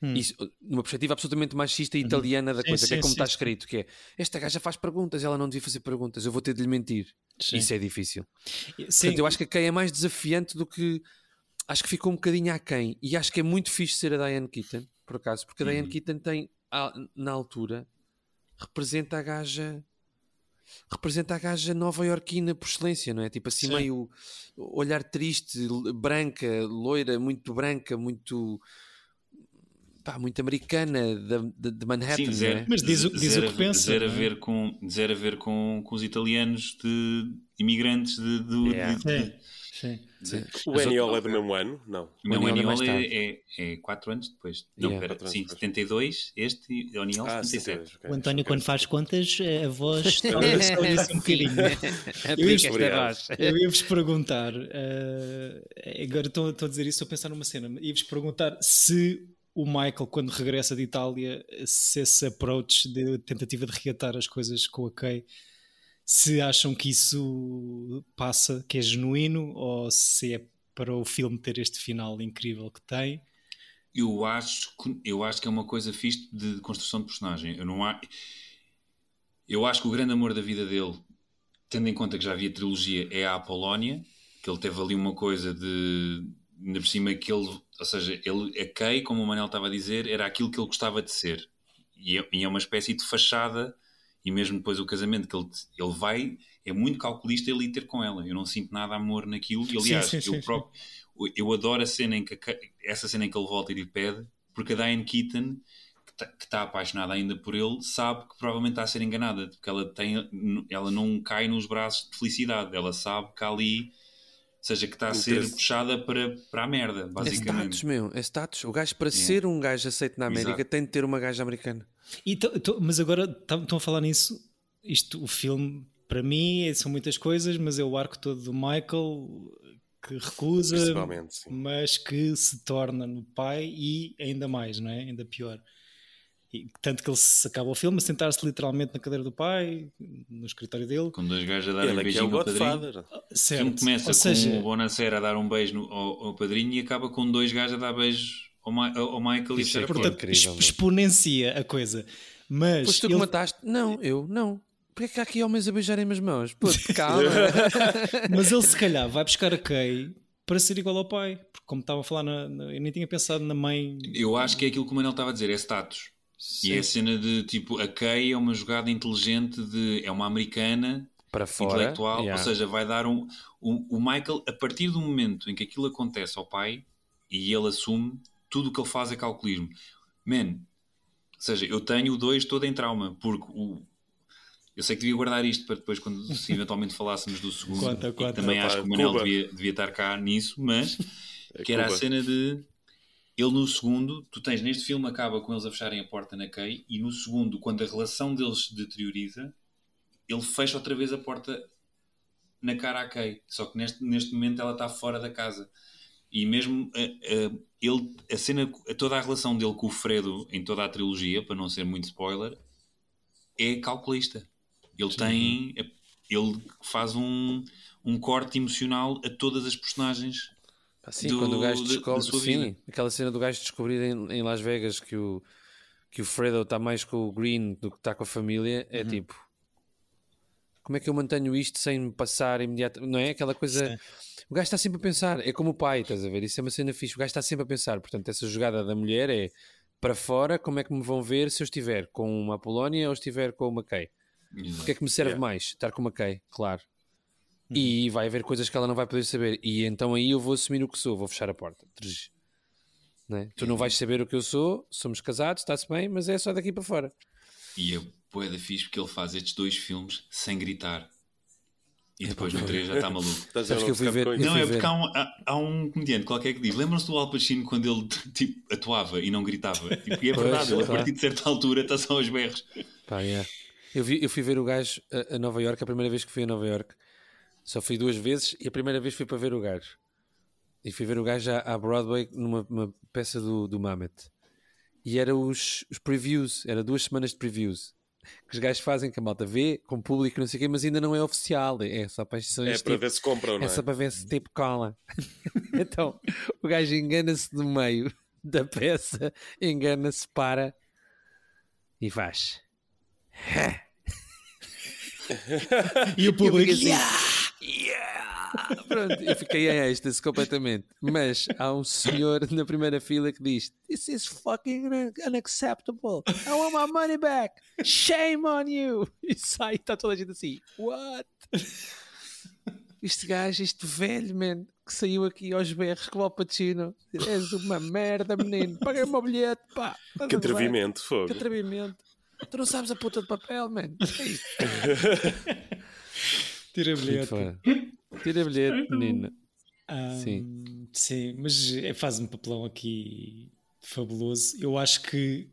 Hum. Isso, numa perspectiva absolutamente machista e italiana da Sim, coisa, que é sim, como sim, está sim. escrito, que é esta gaja faz perguntas, ela não devia fazer perguntas, eu vou ter de lhe mentir. Sim. Isso é difícil. Sim. Portanto, eu acho que a Kay é mais desafiante do que. Acho que ficou um bocadinho aquém. E acho que é muito fixe ser a Diane Keaton, por acaso, porque a Diane Uhum. Keaton tem, na altura, representa a gaja. Representa a gaja nova-iorquina por excelência, não é? Tipo assim, Sim. meio olhar triste, branca, loira, muito branca, muito. pá, muito americana, da- de, de Manhattan, Sim, não é? Mas diz o- diz o que a- pensa, Zero a é? ver com, zero a ver com, com os italianos de imigrantes de, do- Yeah. de- de- Sim, sim. O Mas Eniol outro- é do mesmo ano? Não. Não, O é Aniol tarde. é, é, é 4 anos depois. Não, Yeah. pera, sim, depois. 72, este e o Aniol Ah, 77. 76, ok. O António, Ok. quando faz contas, a voz está um bocadinho. Obrigado. voz. Eu ia-vos perguntar, eh, agora estou, estou a dizer isso, estou a pensar numa cena, ia-vos perguntar se o Michael, quando regressa de Itália, se esse approach de tentativa de reatar as coisas com a Kay, se acham que isso passa, que é genuíno, ou se é para o filme ter este final incrível que tem. Eu acho, que, eu acho que é uma coisa fixe de construção de personagem. Eu não há, eu acho que o grande amor da vida dele, tendo em conta que já havia trilogia, é a Apolónia, que ele teve ali uma coisa de ainda por cima que ele, ou seja, ele, a Kay, como o Manel estava a dizer, era aquilo que ele gostava de ser. E é, e é uma espécie de fachada, e mesmo depois o casamento que ele, ele vai, é muito calculista ele ir ter com ela. Eu não sinto nada amor naquilo, e aliás, sim, sim, eu sim. próprio eu adoro a cena em que a essa cena em que ele volta e lhe pede, porque a Diane Keaton, que está tá apaixonada ainda por ele, sabe que provavelmente está a ser enganada, porque ela, tem, ela não cai nos braços de felicidade, ela sabe que ali, ou seja, que está a ser Interesse. puxada para, para a merda, É status, basicamente. meu, é status. O gajo, para ser um gajo aceito na América, Exato. tem de ter uma gaja americana. E mas agora estão a falar nisso. Isto, o filme, para mim, é- são muitas coisas, mas é o arco todo do Michael que recusa, mas que se torna no pai e ainda mais, não é? Ainda pior. E, tanto que ele se acaba o filme a sentar-se literalmente na cadeira do pai, no escritório dele. Com dois gajos a darem Ele um aqui é o beijinho ao padrinho. Godfather. O Certo. filme começa Ou seja, com o Bonacera a dar um beijo no- ao, ao padrinho e acaba com dois gajos a dar beijos ao, Ma- ao Michael e Isso é que- porta. portanto, incrível, exponencia a coisa. Mas Pois tu que ele- mataste? Não, eu, não. Porquê que há aqui homens a beijarem as mãos? Puto, calma. Mas ele se calhar vai buscar a Kay para ser igual ao pai. Porque como estava a falar, na, na- eu nem tinha pensado na mãe. Eu acho que é aquilo que o Manel estava a dizer, é status. E é a cena de tipo, a Kay é uma jogada inteligente de. é uma americana Para fora. intelectual, yeah. ou seja, vai dar um. O, o Michael, a partir do momento em que aquilo acontece ao pai e ele assume, tudo o que ele faz é calculismo. Man, ou seja, eu tenho o 2 todo em trauma, porque o. Eu sei que devia guardar isto para depois, quando se eventualmente falássemos do segundo. Conta, e conta. também Epá, acho que o Manel devia, devia estar cá nisso, mas É que era a Cuba. cena de ele no segundo, tu tens neste filme acaba com eles a fecharem a porta na Kay e no segundo, quando a relação deles se deterioriza, ele fecha outra vez a porta na cara a Kay. Só que neste, neste momento ela está fora da casa. E mesmo eh, eh, ele, a cena, toda a relação dele com o Fredo em toda a trilogia, para não ser muito spoiler, é calculista. Ele tem. Ele faz um, um corte emocional a todas as personagens. Sim, do- quando o gajo descobre, da sim, vida. aquela cena do gajo descobrir em, em Las Vegas que o, que o Fredo está mais com o Green do que está com a família, é Uhum. tipo, como é que eu mantenho isto sem me passar imediatamente? Não é aquela coisa. O gajo está sempre a pensar, é como o pai, estás a ver? Isso é uma cena fixe. O gajo está sempre a pensar. Portanto, essa jogada da mulher é para fora, como é que me vão ver se eu estiver com uma Polónia ou estiver com uma Kay? O que é que me serve Yeah. mais? Estar com uma Kay, claro. E vai haver coisas que ela não vai poder saber. E então aí eu vou assumir o que sou, vou fechar a porta. Não é? Tu não vais saber o que eu sou, somos casados, está-se bem, mas é só daqui para fora. E é bué da fixe porque ele faz estes dois filmes sem gritar. E depois no 3 já está maluco. Estás que eu fui ver-? Não, fui é porque há um, há, há um comediante qualquer que diz: lembram-se do Al Pacino quando ele tipo, atuava e não gritava? Tipo, e é Pois, verdade, ele a partir de certa altura está só aos berros. Pá, yeah. eu, vi, eu fui ver o gajo a, a Nova York, a primeira vez que fui a Nova York. Só fui duas vezes e a primeira vez fui para ver o gajo. E fui ver o gajo à, à Broadway numa uma peça do, do Mamet. E era os, os previews, era duas semanas de previews. Que os gajos fazem, que a malta vê, com público, não sei o quê, mas ainda não é oficial. É só para as É para tipo- ver se compram, não É é? só para ver se tipo cola. então, o gajo engana-se no meio da peça, engana-se, para e faz. E o público. Eu fiquei assim, "Yeah!" Pronto, eu fiquei em êxtase completamente. Mas há um senhor na primeira fila que diz: This is fucking un- unacceptable. I want my money back. Shame on you. E sai, está toda a gente assim: What? Este gajo, este velho, man, que saiu aqui aos berros com o Al Pacino. És uma merda, menino. Paguei o meu bilhete, pá. Que atrevimento, fogo. Que atrevimento. Tu não sabes a puta de papel, man. É isto. Tira bilhete. Tira bilhete, menina. Ah, Sim. Sim, mas é- faz um papelão aqui fabuloso. Eu acho que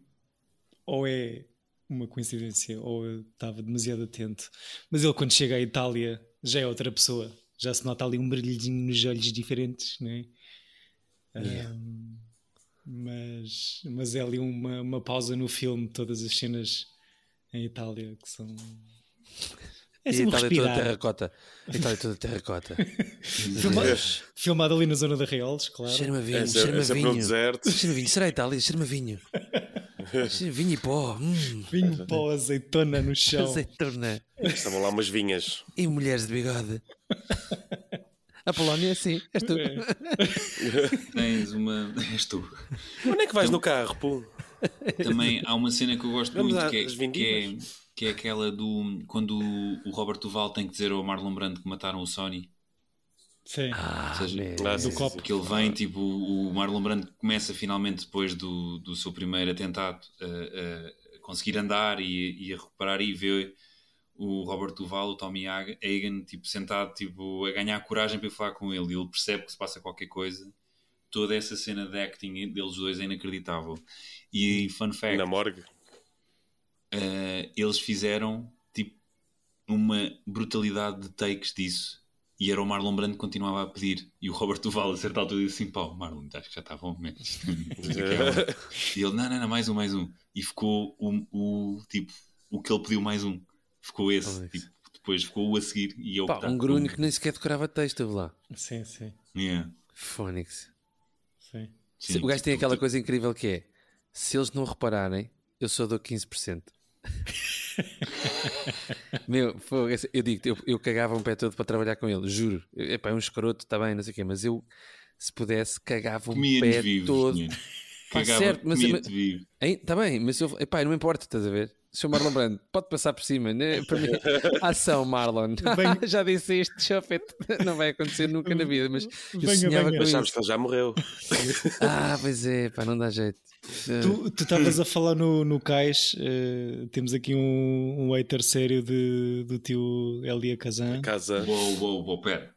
ou é uma coincidência ou eu estava demasiado atento. Mas ele, quando chega à Itália, já é outra pessoa. Já se nota ali um brilhinho nos olhos diferentes, não é? Ah, mas, mas é ali uma, uma pausa no filme, todas as cenas em Itália que são. É E a assim um Itália toda respirar. terracota. A Itália toda terracota. Filma- filmado ali na zona de Reales, claro. Cheira-me a vinho, É, cheira-me é no vinho. deserto. Cheira-me vinho. Será a Itália? Cheira-me a vinho. Cheira- Vinho e pó. Hum, Vinho pó, azeitona no chão. azeitona. Estavam lá umas vinhas. E mulheres de bigode. A Polónia, sim. És tu. Tens uma. És tu. Onde é que vais no carro, pô? Também há uma cena que eu gosto Vamos muito que é, que, é. Que é aquela do. Quando o, Robert Duval tem que dizer ao Marlon Brando que mataram o Sony. Sim. Ah, Ou seja, do copo. que ele vem, tipo, o Marlon Brando começa finalmente depois do, do seu primeiro atentado a, a conseguir andar e, e a recuperar e vê o Robert Duval, o Tommy Hagen, tipo, sentado, tipo, a ganhar coragem para falar com ele e ele percebe que se passa qualquer coisa. Toda essa cena de acting deles dois é inacreditável. E fun fact, Na morgue. Eh, eles fizeram tipo uma brutalidade de takes disso e era o Marlon Brando que continuava a pedir e o Robert Duval a certa altura disse assim pá, Marlon, acho que já aqui é bom." e ele, não, não, não, mais um, mais um e ficou o, o tipo, o que ele pediu mais um ficou esse, isso. tipo, depois ficou o a seguir e eu Pá, um grunho que nem sequer decorava texto lá. Sim, sim. yeah. Fónix. sim. Sim, o gajo tem tipo, aquela tu- coisa incrível que é: se eles não repararem, eu só dou 15%. Meu, eu digo, eu, eu cagava um pé todo para trabalhar com ele, juro. Epá, é um escroto, está bem, não sei o quê, mas eu, se pudesse, cagava um pé vivos todo. Pá, Cagava, certo, mas- comia-te vivo Está bem, mas eu, epá, não me importa, estás a ver? Sr. Marlon Brando, pode passar por cima, né? Para mim, ação, Marlon. Venha- Já disse isto, chofete. Não vai acontecer nunca na vida, mas eu Venha, sonhava venha. com Mas sabes que ele já morreu. Ah, pois é, pá, não dá jeito. Tu estavas a falar no, no cais, eh, temos aqui um, um hater sério de, do tio Elia Kazan. Casa. Uou, uou, uou, pera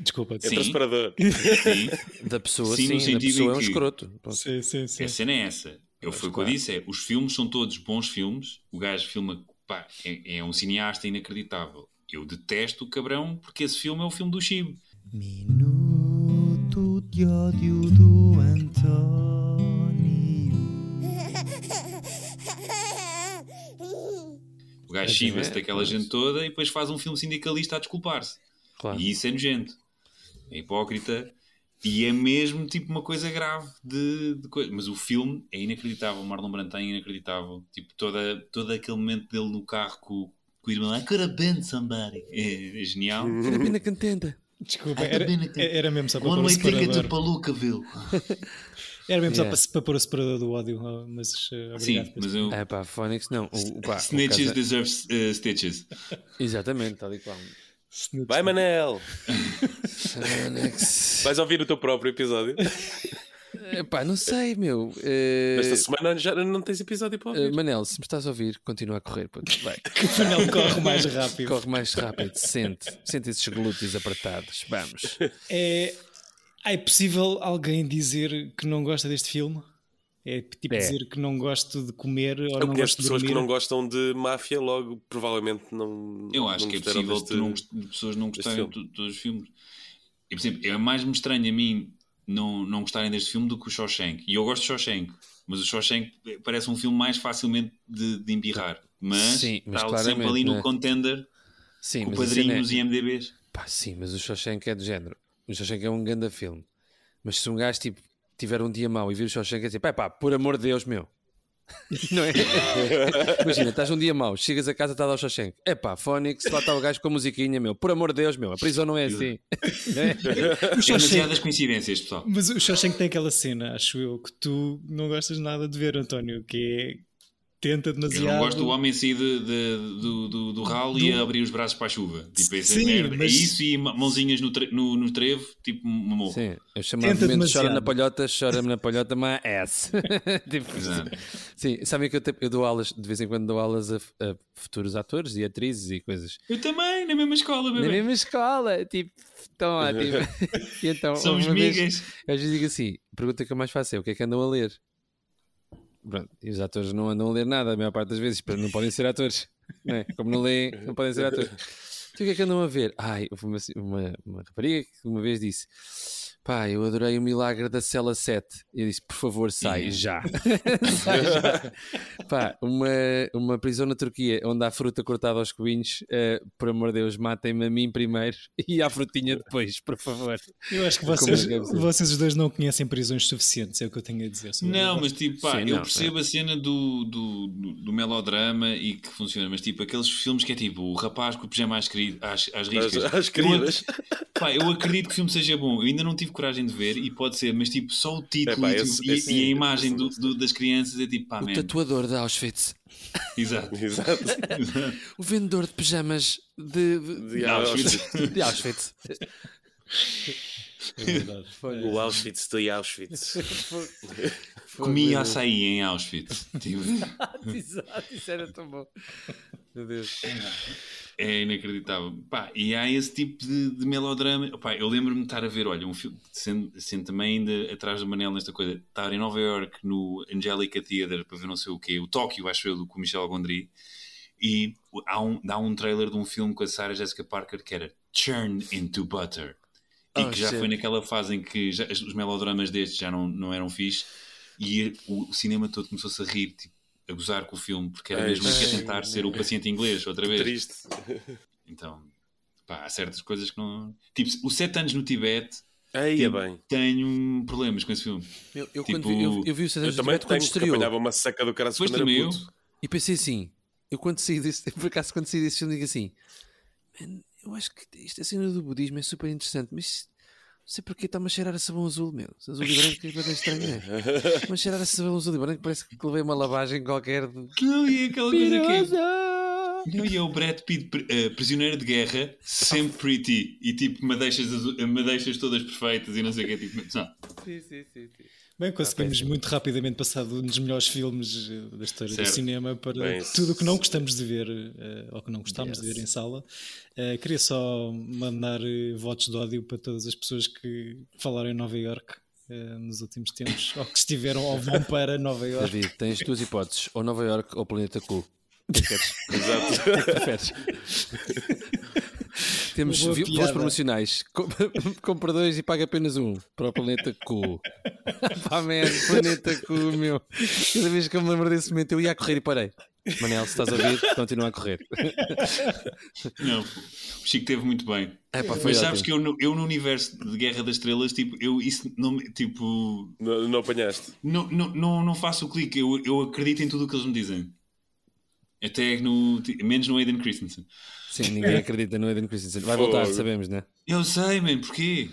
Desculpa. Sim. Entre separador. Sim, Da pessoa, Sim, sim, no da sentido pessoa em é um que- escroto. Sim, sim, sim. A cena é essa. Eu, foi o que eu disse: é, os filmes são todos bons filmes. O gajo filma, pá, é, é um cineasta inacreditável. eu detesto o cabrão porque esse filme é o filme do Chibo. Minuto de ódio do António. O gajo chiva-se daquela gente toda e depois faz um filme sindicalista a desculpar-se. Claro. E isso é nojento. É hipócrita. E é mesmo tipo uma coisa grave de, de coisa. Mas o filme é inacreditável. O Marlon Brando é inacreditável. Tipo, toda, todo aquele momento dele no carro com, com o irmão. I could have been somebody. É, é genial. Era bem na contenta. Desculpa, era, era mesmo só para pôr o way ticket to separador. Palucaville. Era mesmo Yeah. só para, para pôr o separador do ódio, oh, mas uh, Sim, mas eu. É pá, Phonics não. O, pá, o Snitches caso- deserve uh, stitches. Exatamente, tal e qual. Vai, Manel! Vais ouvir o teu próprio episódio? É pá, não sei, meu. Eh, Esta semana já não tens episódio para eh, ouvir. Manel, se me estás a ouvir, continua a correr. puto. Vai. O Manel corre mais rápido. Corre mais rápido, sente. Sente esses glúteos apertados. Vamos. É, é possível alguém dizer que não gosta deste filme? É tipo É. dizer que não gosto de comer ou Eu não conheço gosto de pessoas dormir? que não gostam de máfia, logo provavelmente não. Eu acho não que é possível deste- não gost- de pessoas não gostarem de todos os filmes. E, por exemplo, é mais me estranho a mim não, não gostarem deste filme do que o Shawshank. E eu gosto de Shawshank, mas o Shawshank parece um filme mais facilmente de, de embirrar. Mas, Sim, mas está sempre ali no né? contender Sim, com padrinhos é- e MDBs. Pá, sim, mas o Shawshank é do género. O Shawshank é um grande filme. Mas se um gajo tipo, tiver um dia mau e vir o Shawshank é assim, pá, pá, por amor de Deus, meu. Não é? Imagina, estás um dia mau, chegas a casa, está lá o Shawshank. É pá, Phonics, lá está o gajo com a musiquinha, meu. Por amor de Deus, meu. A prisão não é assim. Não é? O É Shawshank- demasiadas coincidências, pessoal. Mas o Shawshank tem aquela cena, acho eu, que tu não gostas nada de ver, António, que é tenta Eu demasiado. não gosto do homem sair de- de- do, do, do ralo e Do- abrir os braços para a chuva. Tipo, essa Sim, merda. mas- É isso e mãozinhas no, tre- no, no trevo, tipo uma morro. Sim, eu chamo Tenta movimento chora na palhota, chora-me na palhota, mas S. tipo, Exato. sim, sabem que eu, te- eu dou aulas, de vez em quando dou aulas a, a futuros atores e atrizes e coisas. Eu também, na mesma escola, Na bebê. mesma escola, tipo, estão lá, tipo. e então, Somos vez- migas. Eu às vezes digo assim: a pergunta que eu mais faço é o que é que andam a ler? Pronto, e os atores não andam a ler nada, a maior parte das vezes, porque não podem ser atores, não é? Como não leem, não podem ser atores. Então o que é que andam a ver? Ai, houve uma, uma, uma rapariga que uma vez disse: Pá, eu adorei o milagre da cela 7. E eu disse: Por favor, sai já. sai já. Pá, uma, uma prisão na Turquia onde há fruta cortada aos cubinhos, eh, por amor de Deus, matem-me a mim primeiro e à frutinha depois, por favor. Eu acho que vocês, deve ser. vocês os dois não conhecem prisões suficientes, é o que eu tenho a dizer. sobre Não, mas tipo, pá, Sim, eu não, percebo a cena do, do, do, do melodrama e que funciona, mas tipo, aqueles filmes que é tipo o rapaz com o pijama às, às, às riscas. Às- às Eu queridas. ac- pá, eu acredito que o filme seja bom, eu ainda não tive coragem de ver e pode ser, mas tipo, só o título Epá, e, esse- tipo, e- esse- e a imagem esse- do- do- das crianças é tipo, pá, O man. tatuador de Auschwitz. Exato. Exato. O vendedor de pijamas de, de, De Auschwitz. de Auschwitz. É verdade. O Auschwitz do Auschwitz. Comia açaí em Auschwitz. Tipo, Exato, isso era tão bom. Meu Deus. É inacreditável. Pá, e há esse tipo de, de melodrama. Pá, eu lembro-me de estar a ver, olha, um filme, sendo, sendo também ainda atrás do Manel nesta coisa, estar em Nova York no Angelica Theatre para ver não sei o quê, o Tóquio, acho eu, com o Michel Gondry, e há um, dá um trailer de um filme com a Sarah Jessica Parker que era Churn into Butter. E Oh, que já shit. foi naquela fase em que já- os melodramas destes já não, não eram fixe e o, o cinema todo começou-se a rir, tipo, a gozar com o filme, porque era Ai, mesmo que a ai, tentar ser o paciente inglês outra vez. Triste. Então, pá, há certas coisas que não. Tipo, os sete anos no Tibete, Aí é bem. tenho problemas com esse filme. Eu, eu Tipo, quando vi, eu, eu vi o Eu Cidadãos do também Tibete quando estreou apanhava uma seca do Foste quando era meu? puto. e pensei assim: eu quando saí desse, por acaso, quando saí desse filme, digo assim: "Man, eu acho que isto a cena do budismo é super interessante, mas sei porque está-me a cheirar a sabão azul, meu. Azul e branco é bem estranho, não é? Está-me a cheirar a sabão azul e branco, parece que levei uma lavagem qualquer de. Não, e aquela coisa que é. Não, e é o Brad Pitt, eh, prisioneiro de guerra, sempre pretty, e tipo, madeixas, madeixas todas perfeitas e não sei o que é tipo. Não. Sim, sim, sim. sim. Bem, conseguimos muito rapidamente passar de um dos melhores filmes eh, da história Certo. do cinema para Bem, tudo o que não gostamos de ver, eh, ou que não gostamos de ver em sala. Eh, queria só mandar votos de ódio para todas as pessoas que falaram em Nova York nos últimos tempos, ou que estiveram ou vão para Nova York. David, tens duas hipóteses: ou Nova York ou Planeta Cu. O que é que queres? Exato. Temos voos promocionais. Com- Compra dois e paga apenas um para o planeta Q. Pá, man, planeta Q, meu. Cada vez que eu me lembro desse momento, eu ia a correr e parei. Manel, se estás a ouvir, continua a correr. Não, o Chico teve muito bem. É, pá, foi Mas sabes ótimo. que eu no, eu no universo de Guerra das Estrelas, tipo, eu isso não tipo, não, não apanhaste. não, não, não, não faço o clique, eu, eu acredito em tudo o que eles me dizem. Até no, menos no Aiden Christensen. Sim, ninguém acredita no Aiden Christensen. Vai voltar, Fogo. sabemos, né? Eu sei, man, porquê?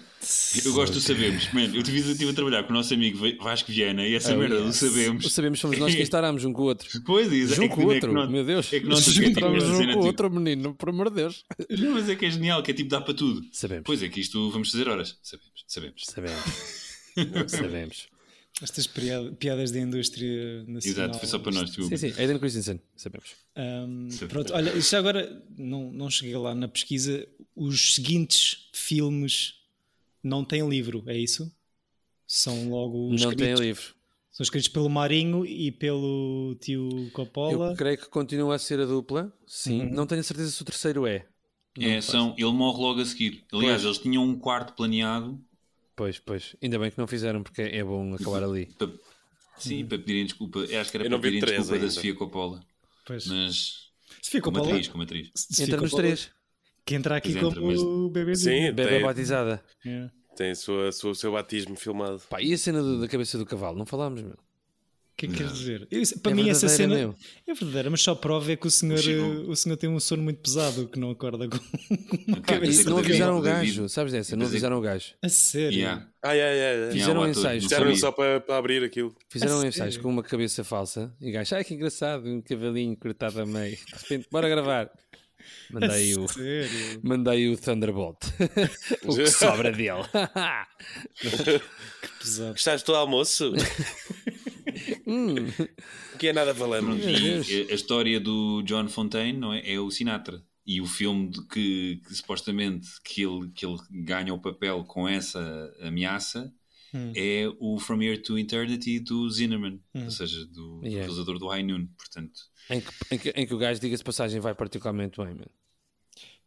Eu gosto do Sabemos. Man, eu estive estive a trabalhar com o nosso amigo Vasco Viana e essa Oh, merda do yes. Sabemos. O sabemos somos nós que instarámos um com o outro. Pois, exato. Junto com o outro, meu Deus. É que nós é a um com o tipo, outro, menino, por amor de Deus. Não, mas é que é genial, que é tipo dá para tudo. Sabemos. Pois é que isto vamos fazer horas. Sabemos, sabemos. Sabemos. sabemos. Estas piada- piadas da indústria nacional. Exato, foi só para nós. desculpa. Sim, sim, Aiden Christensen, sabemos. Sim. pronto, olha, já agora não, não cheguei lá na pesquisa. Os seguintes filmes não têm livro, é isso? São logo Não tem escritos, livro. são escritos pelo Marinho e pelo tio Coppola. Eu creio que continua a ser a dupla, sim. Uhum. Não tenho a certeza se o terceiro é. É, são, ele morre logo a seguir. Aliás, Pois. eles tinham um quarto planeado Pois, pois. Ainda bem que não fizeram, porque é bom acabar ali. sim, para pedirem desculpa. Eu Acho que era Eu para pedirem desculpa da ainda. Sofia Coppola. Pois. Mas Sofia como Coppola, atriz, como atriz. Sofia Entra nos três. Que entra aqui Pois entra, como mas- o bebezinho. Sim, Bebê tem, batizada. É. tem o seu batismo filmado. Pá, e a cena do- da cabeça do cavalo? Não falámos, meu. O que é que queres dizer? Eu- para É mim, essa cena meu. é verdadeira, mas só prova é que o senhor, eh, o senhor tem um sono muito pesado que não acorda com Pá, cabeça. Isso não avisaram o gajo, sabes dessa? Não avisaram o gajo. A sério? Yeah. Ah, é, é, é. Fizeram Yeah, o ator, ensaios. Fizeram só para, para abrir aquilo. Fizeram um ensaios com uma cabeça falsa e o gajo, ai que engraçado, um cavalinho cortado a meio. De repente, bora gravar. Mandei o, mandei o Thunderbolt. o que sobra dele. Pesado. Gostaste do almoço? Hum, que é nada falamos. Meu Deus. E a história do John Fontaine não é? é o Sinatra. E o filme de que, que supostamente que ele, que ele ganha o papel com essa ameaça Hum. é o From Here to Eternity do Zinnerman, Hum. ou seja, do, do Yeah. realizador do High Noon. Portanto, em, que, em, que, em que o gajo, diga-se de passagem, vai particularmente bem, mano.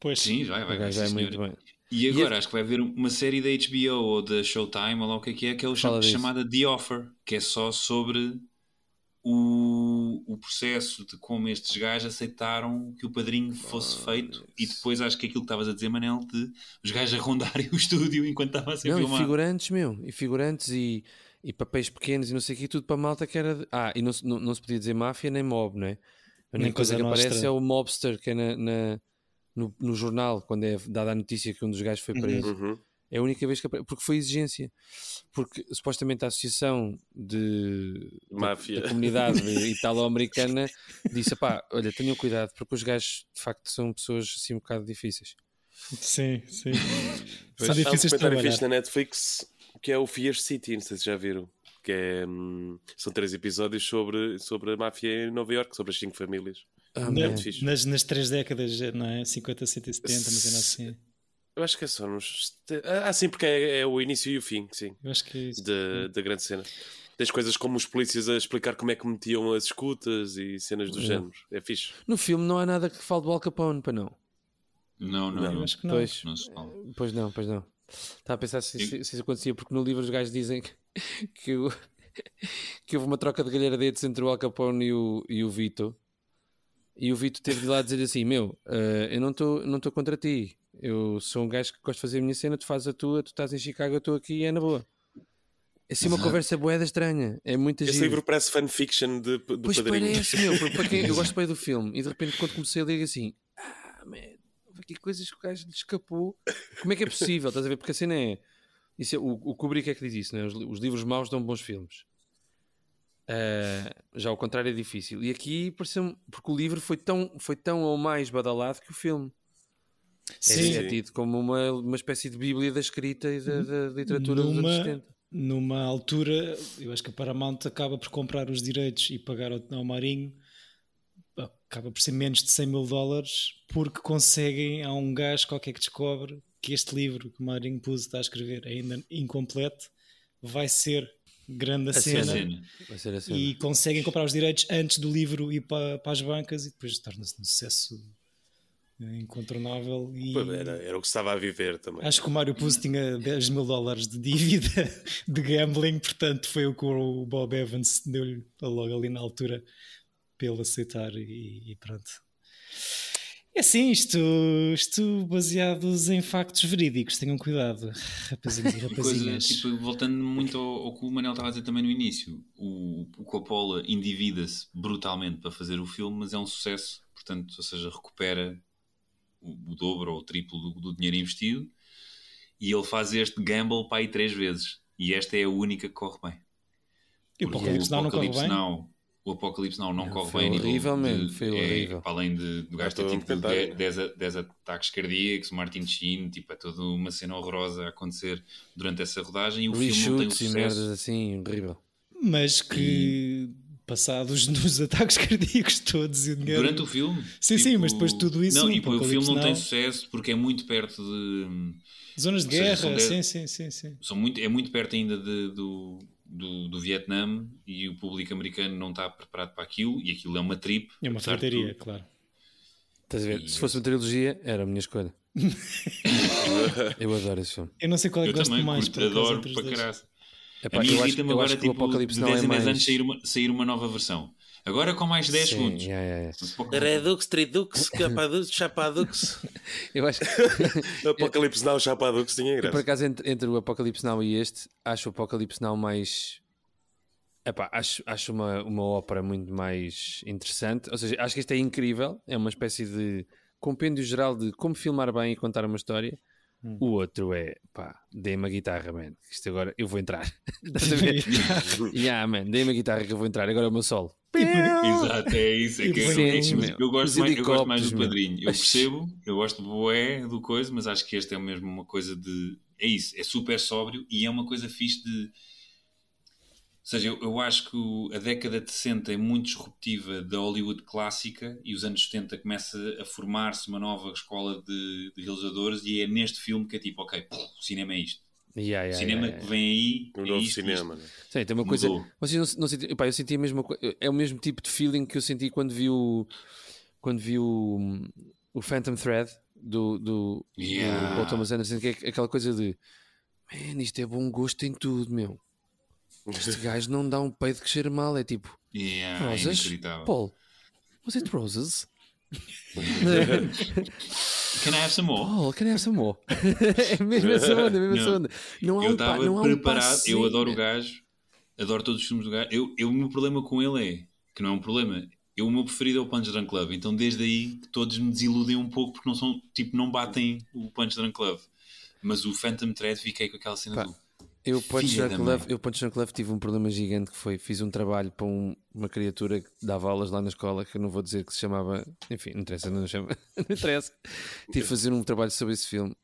Pois. sim, vai, vai, O vai, gajo é senhor. muito bem. E agora acho que vai haver uma série da HBO ou da Showtime, ou lá o que é que é, que é cham- chamada The Offer, que é só sobre o, o processo de como estes gajos aceitaram que o padrinho fosse feito e depois acho que aquilo que estavas a dizer, Manel, de os gajos a rondarem o estúdio enquanto estava a ser Não, e filmado. figurantes, meu. E figurantes e, e papéis pequenos e não sei o que, tudo para a malta que era. de- Ah, e não, se- não, não se podia dizer máfia nem mob, não é? A única coisa Cosa que aparece é o mobster, que é na, na- no, no jornal, quando é dada a notícia que um dos gajos foi preso. Uhum. É a única vez que aparece, porque foi exigência. Porque supostamente a Associação de da- Máfia. da comunidade italo-americana disse: pá, olha, tenham cuidado, porque os gajos de facto são pessoas assim um bocado difíceis. Sim, sim. Há São um difíceis de documentário trabalhar. fixe na Netflix que é o Fear City, não sei se já viram. Que é, hum, são três episódios sobre, sobre a máfia em Nova York, sobre as cinco famílias. Ah, Na- nas, nas três décadas, não é? 50, 60 e 70, mas ainda assim. Eu acho que é só nos. Ah, sim, porque é, é o início e o fim, sim, Eu acho que é isso. da, da grande cena. Tens coisas como os polícias a explicar como é que metiam as escutas e cenas do É. género. É fixe. No filme não há nada que fale do Al Capone, para não. Não, não, Não, acho que não. Pois, Não pois não, pois não. Estava a pensar se, se- se isso acontecia, porque no livro os gajos dizem que, que, que houve uma troca de galhardetes entre o Al Capone e o, e o Vito. E o Vito teve de lá dizer assim: Meu, eh, eu não estou contra ti. Eu sou um gajo que gosto de fazer a minha cena, tu fazes a tua, tu estás em Chicago, eu estou aqui e é na boa. É assim uma Exato. conversa boeda estranha. É muito Esse giro. livro parece fanfiction de, do Pois padrinho. parece, meu, porque eu gosto bem do filme e de repente quando comecei a ler assim, ah, man, houve aqui coisas que o gajo lhe escapou. Como é que é possível? Estás a ver? Porque a cena é. Isso é o, o Kubrick é que diz isso, né? os, os livros maus dão bons filmes. Ah, já ao contrário é difícil. E aqui pareceu porque o livro foi tão, foi tão ou mais badalado que o filme. É, Sim, é tido como uma, uma espécie de bíblia da escrita e da, da literatura dos anos Numa- 70. numa altura, eu acho que a Paramount acaba por comprar os direitos e pagar ao, ao Marinho, acaba por ser menos de 100 mil dólares, porque conseguem, há um gajo qualquer que descobre que este livro que o Marinho Puzo está a escrever, ainda incompleto, vai ser grande a A cena, cena. Vai ser assim. e conseguem comprar os direitos antes do livro ir para, para as bancas e depois torna-se um sucesso incontornável. E Era, era o que se estava a viver também. acho que o Mário Puzo tinha 10 mil dólares de dívida de gambling, portanto foi o que o Bob Evans deu-lhe logo ali na altura para ele aceitar e, e pronto. É assim, isto, isto baseados em factos verídicos, tenham cuidado, rapazinhos e E coisa, rapazinhas. tipo, voltando muito ao, ao que o Manel estava a dizer também no início, o, o Coppola endivida-se brutalmente para fazer o filme, mas é um sucesso, portanto, ou seja, recupera o, o dobro ou o triplo do, do dinheiro investido e ele faz este gamble para aí três vezes. E esta é a única que corre bem. E o Apocalipse Now não corre bem? Now- o Apocalipse não Não, corre foi bem. nível horrível, de- man, foi é, horrível. para além de, do gajo ter estou a tipo comentar. 10, 10 a- 10 ataques cardíacos, o Martin Sheen, tipo, é toda uma cena horrorosa a acontecer durante essa rodagem e o filme não tem o Reshoots e sucesso. merdas assim, horrível. Mas que passados nos ataques cardíacos todos e. Durante o filme. Sim, sim, mas depois de tudo isso, Não, um e depois o filme Apocalipse não tem sucesso porque é muito perto de. Zonas de seja, guerra, são dez- sim, sim, sim, sim. São muito, é muito perto ainda de- do, do, do Vietnã e o público americano não está preparado para aquilo e aquilo é uma trip. É uma tudo. claro. Estás a ver? E Se fosse uma trilogia, era a minha escolha. eu adoro esse filme. Eu não sei qual é que gosto também mais acaso adoro para caralho. Epá, A mim eu acho, irrita-me eu agora, acho que o tipo, Apocalipse de não 10 é em 10 mais... anos sair uma, sair uma nova versão. Agora com mais 10 Sim, segundos. yeah, yeah, yeah. Redux, Tridux, Capadux, Chapadux. Eu acho Apocalipse Now, Chapadux tinha Eu, por graça. acaso, entre, entre o Apocalipse Now e este, acho o Apocalipse Now mais. Epá, acho, acho uma, uma ópera muito mais interessante. Ou seja, acho que isto é incrível. É uma espécie de compêndio geral de como filmar bem e contar uma história. O outro é, pá, dê-me a guitarra, man. Isto agora eu vou entrar. Estás a ver? yeah, man, dê-me a guitarra que eu vou entrar. Agora é o meu solo. Exato, é isso. É que depois- é- meu. eu, gosto Os mais, eu gosto mais do padrinho. Eu percebo, eu gosto do boé do coisa, mas acho que este é mesmo uma coisa de. É isso, é super sóbrio e é uma coisa fixe de. Ou seja, eu, eu acho que o- a década de 60 é muito disruptiva da Hollywood clássica e os anos 70 começa a formar-se uma nova escola de, de realizadores e é neste filme que é tipo, ok, o cinema é isto. Yeah, yeah, o cinema yeah, que yeah. vem aí. Um é novo isto, cinema. isto. né? Sim, tem uma coisa. Vocês não, não epá, eu senti a mesma coisa. É o mesmo tipo de feeling que eu senti quando vi o. Quando vi o. O Phantom Thread do, do, Yeah. do Paul Thomas Anderson, que é aquela coisa de. Man, isto é bom gosto em tudo, meu. Este gajo não dá um peido que cheira mal. É tipo. Yeah, é Rosas? Paul, was it roses? Can I have some more? Paul, can I have some more? é mesmo essa onda, é essa Não. onda. Não há eu um, pa- estava um preparado, passo eu adoro o gajo, adoro todos os filmes do gajo. Eu, eu, o meu problema com ele é que não é um problema. Eu, o meu preferido é o Punch Drunk Club, então desde aí todos me desiludem um pouco porque não são, tipo, não batem o Punch Drunk Club. Mas o Phantom Thread fiquei com aquela cena Pá, do. Eu, Punch Love, eu Punch Drunk Love tive um problema gigante que foi, fiz um trabalho para um- uma criatura que dava aulas lá na escola, que eu não vou dizer que se chamava, enfim, não interessa, não chama, não interessa. Tive de fazer um trabalho sobre esse filme.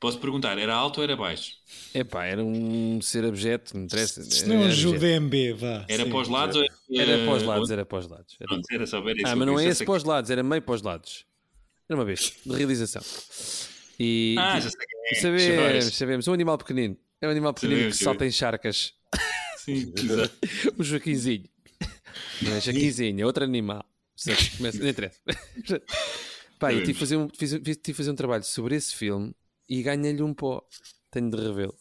Posso perguntar, era alto ou era baixo? Epá, era um ser abjeto, não interessa. Isto não é um abjeto. DMB, vá. Era sim. para os lados ou era, Era para os lados, era para os lados. Era- Pronto, era só ver isso. Ah, mas não é esse sei para os lados, era meio para os lados. Era uma vez, de realização. E Ah, já sei é. sabemos, sabemos, um animal pequenino. É um animal pequenino que salta em charcas. Sim, exato. O Joaquinzinho. Não é Joaquinzinho, é outro animal. Começa- Não interessa. Pá, eu tive de fazer, um, fiz, fiz- tive fazer um trabalho sobre esse filme e ganhei-lhe um pó. Tenho de revê-lo.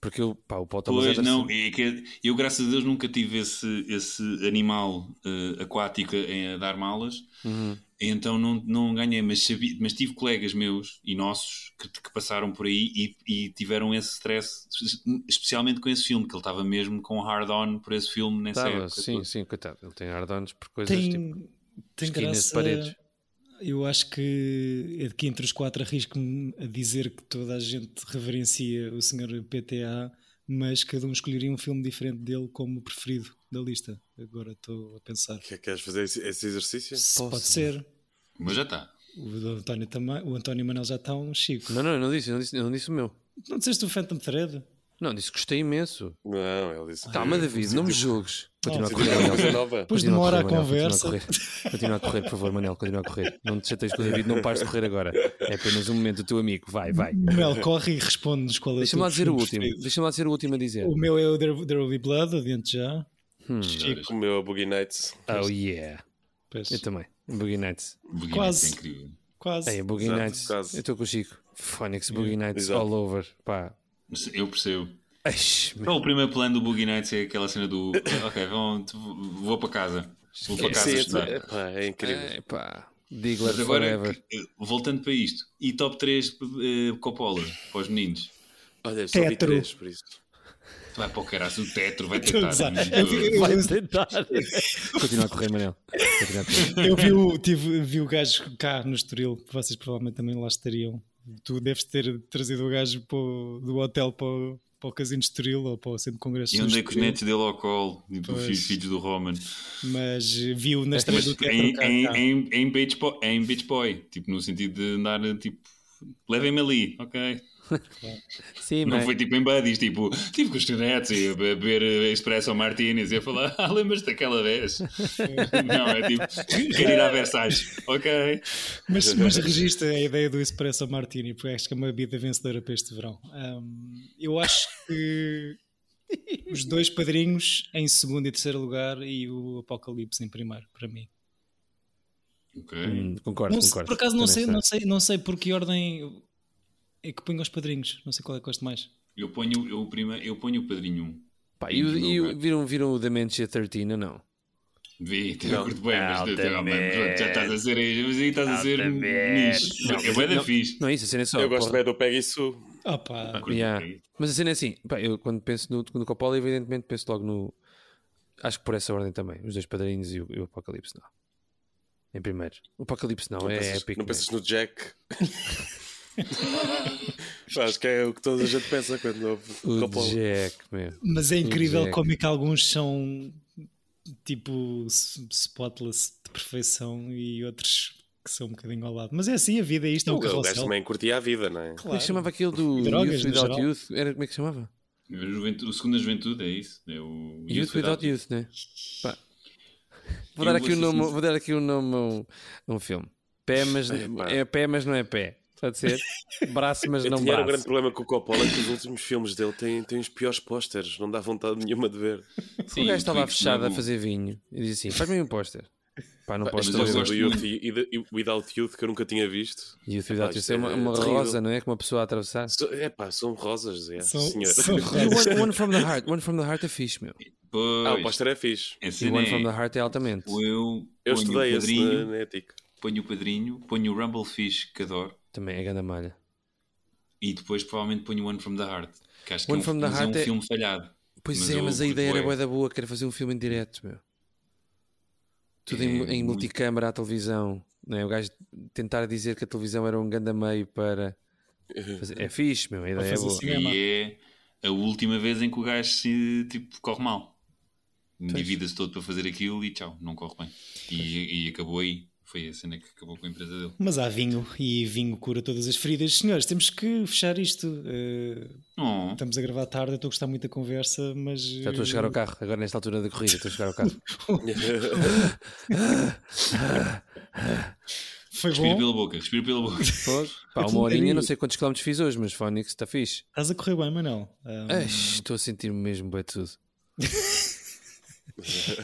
Porque eu, pá, o pó Thomas Pois não, é que eu graças a Deus nunca tive esse, esse animal eh, aquático em- a dar malas, Uhum. Então não, não ganhei, mas, sabia- mas tive colegas meus e nossos que, que passaram por aí e, e tiveram esse stress, especialmente com esse filme, que ele estava mesmo com hard-on por esse filme nessa Tava, época. sim, toda. sim, coitado. Ele tem ardões por coisas Tem, tipo. tem graça. paredes. Eu acho que é de que entre os quatro arrisco-me a dizer que toda a gente reverencia o Sr. PTA, mas cada um escolheria um filme diferente dele como preferido da lista. Agora estou a pensar. Que- Queres fazer esse, esse exercício? Se Posso, pode ser. Mas já está. O António também. O António Manel já está um chico. Não, não, eu não disse, eu não disse, eu não disse o meu. Não disseste o Phantom Thread? Não, disse que gostei imenso. Não, ele disse. Calma, David, não me julgues. Continua a correr, é uma Manel. Depois Continua demora a correr, Manel, conversa. Continua a correr. Continua a correr, por favor, Manel. Continua a correr. Não te chateias com o David, não pares de correr agora. É apenas um momento do teu amigo. Vai, vai. Mel, corre e responde-nos qual é o Deixa-me lá dizer o último. Deixa-me lá dizer o último a dizer. O meu é o There, There Will Be Blood, adiante já. Hum. Chico, O meu Boogie Nights. Oh yeah. Eu também. Boogie Nights. Boogie Quase. Nights é incrível. quase. Ei, Boogie Exato, Nights. quase. Eu estou com o Chico. Phonics Boogie Nights Exato. all over. Pá. Eu percebo. Eish, Então, o primeiro plano do Boogie Nights é aquela cena do ok, vão, vou para casa. Vou para casa estudar. é, pá, é incrível. Ei, pá. Agora, forever. eh, voltando para isto, e top 3 uh, Coppola para os meninos? Olha, só vi Tetro. três, por isso. Vai para o caraço, o tetro vai tentar. Vai tentar. Continua a correr, Manel. A correr. Eu vi o, tive, vi o gajo cá no Estoril, vocês provavelmente também lá estariam. Tu deves ter trazido o gajo para o- do hotel para o, para o Casino de Estoril ou para o Centro de Congressos. E andei com os Estoril, netos dele ao colo, tipo, filhos do Roman. Mas viu na estreia Mas do Teatro em, cá, em, cá. em, em, beach boy, em Beach Boy, tipo, no sentido de andar, tipo, levem-me ali, ok? Sim, Não mas. foi tipo em buddies, tipo, tive com os netos e a beber eh, Espresso Martinis e a falar, ah, lembras-te daquela vez? Não, é tipo, quero ir à Versailles, ok? Mas, mas registra a ideia do Espresso Martini, porque acho que é uma bebida vencedora para este verão. Ahm, eu acho que os dois padrinhos em segundo e terceiro lugar e o Apocalipse em primeiro, para mim. Ok. Hum, concordo, Não concordo. por acaso não sei. não, sei, não sei por que ordem é que ponho os padrinhos. Não sei qual é que gosto mais. Eu ponho, eu, prima, eu ponho o Padrinho 1. Pá, e, o- e o- viram, viram o Dementia 13 ou não? Vi, te curto bem, mas mas já estás a ser, mas aí estás a ser nicho. Não, É bué da não. fixe. Não é isso, a cena é só. eu gosto bem do. Opa, Yeah. bem. Mas a cena é assim, pá, eu quando penso no, no Coppola, evidentemente penso logo no. Acho que por essa ordem também, os dois padrinhos e o, e o Apocalipse não. Em primeiro. O Apocalipse não, Não, é pensas, épico. não mesmo. pensas no Jack. Acho que é o que toda a gente pensa quando ouve O. Jack, meu. mas é incrível Jack. como é que alguns são tipo spotless de perfeição e outros que são um bocadinho ao lado. Mas é assim a vida, é isto é um O gajo carrossel. também curtia a vida, não é? Como é que chamava aquilo do Drogas, Youth Without. Youth? Era, como é que se chamava? O segundo da juventude é isso. É o Youth, Without Youth, né? Pá. Vou, Eu dar aqui um nome, vou dar aqui um nome a um, a um filme. Pé, mas É, é pé, mas não é pé. Pode ser? Braço, mas Eu não tinha era um grande braço. problema com o Coppola que os últimos filmes dele têm, têm os piores pósteres, não dá vontade nenhuma de ver. Sim, o gajo estava fechado a Mago. fazer vinho e dizia assim: faz-me um póster. Pá, não posso gosto do Youth e, e e Without Youth que eu nunca tinha visto. Youth Without Youth é uma, uma terrível. rosa, não é? Com uma pessoa a atravessar. So- É pá, são rosas, é, São- senhor. são one, one from the Heart, One from the Heart é fixe, meu. Pois, Ah, o póster é fixe. a E One from the é, Heart é altamente. eu Eu estudei o esse na, na Ética. ponho o padrinho, ponho o Rumblefish que adoro Também é grande malha. e depois provavelmente ponho o One from the Heart. Que acho que One é um, from the é um Heart é- filme falhado. Pois Mas é, mas a ideia era bué da boa, quero fazer um filme em direto, meu. Tudo em, É em muito- multicâmara à televisão. Não é? O gajo tentar dizer que a televisão era um ganda meio para. fazer- É fixe, meu. A ideia é boa. cinema. E é a última vez em que o gajo se tipo, corre mal. Endivida-se todo para fazer aquilo e tchau, não corre bem. E, e acabou aí. Foi a cena que acabou com a empresa dele. Mas há vinho e vinho cura todas as feridas. Senhores, temos que fechar isto. Eh, Oh, estamos a gravar tarde, eu estou a gostar muito da conversa, mas. Já estou a chegar ao carro, agora nesta altura da corrida, estou a chegar ao carro. Foi respira bom. pela boca, respira pela boca. Fogo. Pá, uma horinha, não sei quantos quilómetros fiz hoje, mas Fónix está fixe. Estás a correr bem, Manel. Ai, estou a sentir-me mesmo bem tudo.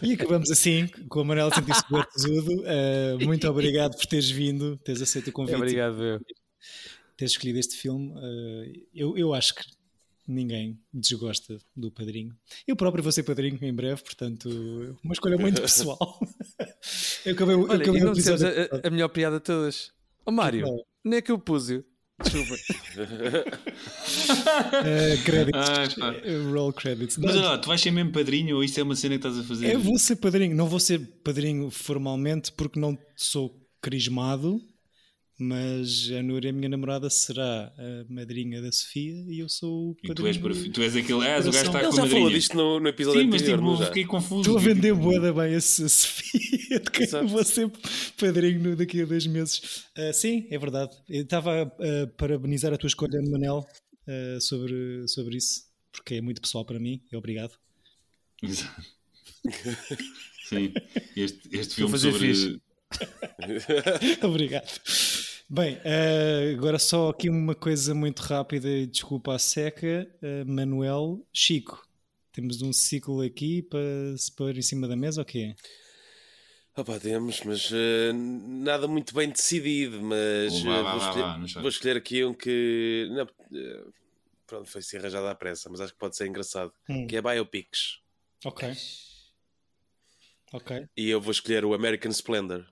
E acabamos assim, com a Manel sentir-se bem tesudo. Ah, muito obrigado por teres vindo, teres aceito o convite, Obrigado, eu. teres escolhido este filme. Ah, eu, eu acho que ninguém desgosta do Padrinho. Eu próprio vou ser Padrinho em breve, portanto, uma escolha muito pessoal. eu acabei, eu Olha, acabei e o não episódio. a, a- melhor piada de todas. Ó Mário, Qual? nem é que eu pus-o. Desculpa. Ah, credits, Ai, pá. roll credits. Mas olha lá, tu vais ser mesmo padrinho ou isto é uma cena que estás a fazer? Eu vou ser padrinho, não vou ser padrinho formalmente porque não sou crismado, mas a Núria, a minha namorada, será a madrinha da Sofia e eu sou o E padrinho. tu és, para- tu és aquele. Ah, és o gajo que está Ele com a já falou madrinha. disto no, no episódio Sim, mas anterior, tipo, não já? fiquei confuso. Estou a vender boa bem a a Sofia, de quem Exato. eu vou ser padrinho daqui a dois meses. Ah, sim, é verdade. Eu estava a, a parabenizar a tua escolha, Manel, ah, sobre, sobre isso. porque é muito pessoal para mim. Obrigado. Exato. Sim, este, este filme fazer sobre. fixe. Obrigado. Bem, eh, agora só aqui uma coisa muito rápida e desculpa a seca. Eh, Manuel, Chico, temos um ciclo aqui para se pôr em cima da mesa ou quê? Opa, temos, mas eh, nada muito bem decidido. Mas vá, vou, escolher, vou escolher aqui um que. não, eh, pronto, foi se arranjado à pressa, mas acho que pode ser engraçado. Hum. Que é Biopics. Ok. Ok, E eu vou escolher o American Splendor,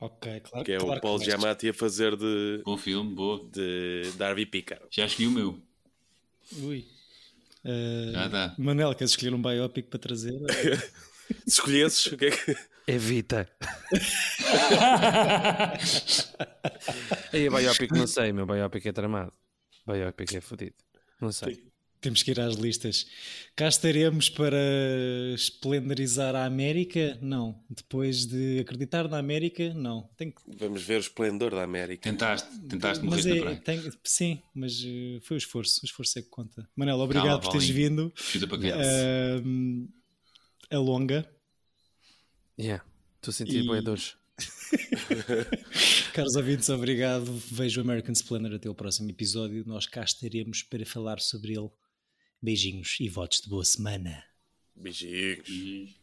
ok, claro. que é claro o Paul. Giamatti a fazer de, Bom filme, boa. de Darby Picker. Já escolhi o meu. Ui. Eh, Já dá. Manuel, queres escolher um biopic para trazer? Se escolhesses, o que é que. Evita. Aí a Biopic não sei, meu Biopic é tramado. Biopic é fodido. Não sei. Temos que ir às listas. Cá estaremos para esplendorizar a América? Não. Depois de acreditar na América? Não. Tem que... Vamos ver o esplendor da América. Tentaste, tentaste Mas é, tem- Sim, mas eh, foi o esforço. O esforço é que conta. Manel, obrigado Cala, por teres vindo. Para. Ahm, a longa. Yeah. Estou a sentir E- boi dores. Caros ouvintes, obrigado. Vejo o American Splendor até o próximo episódio. Nós cá estaremos para falar sobre ele. Beijinhos e votos de boa semana. Beijinhos.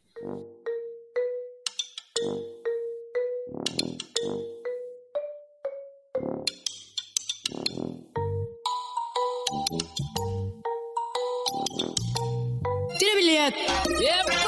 Tira bilhete! Epa!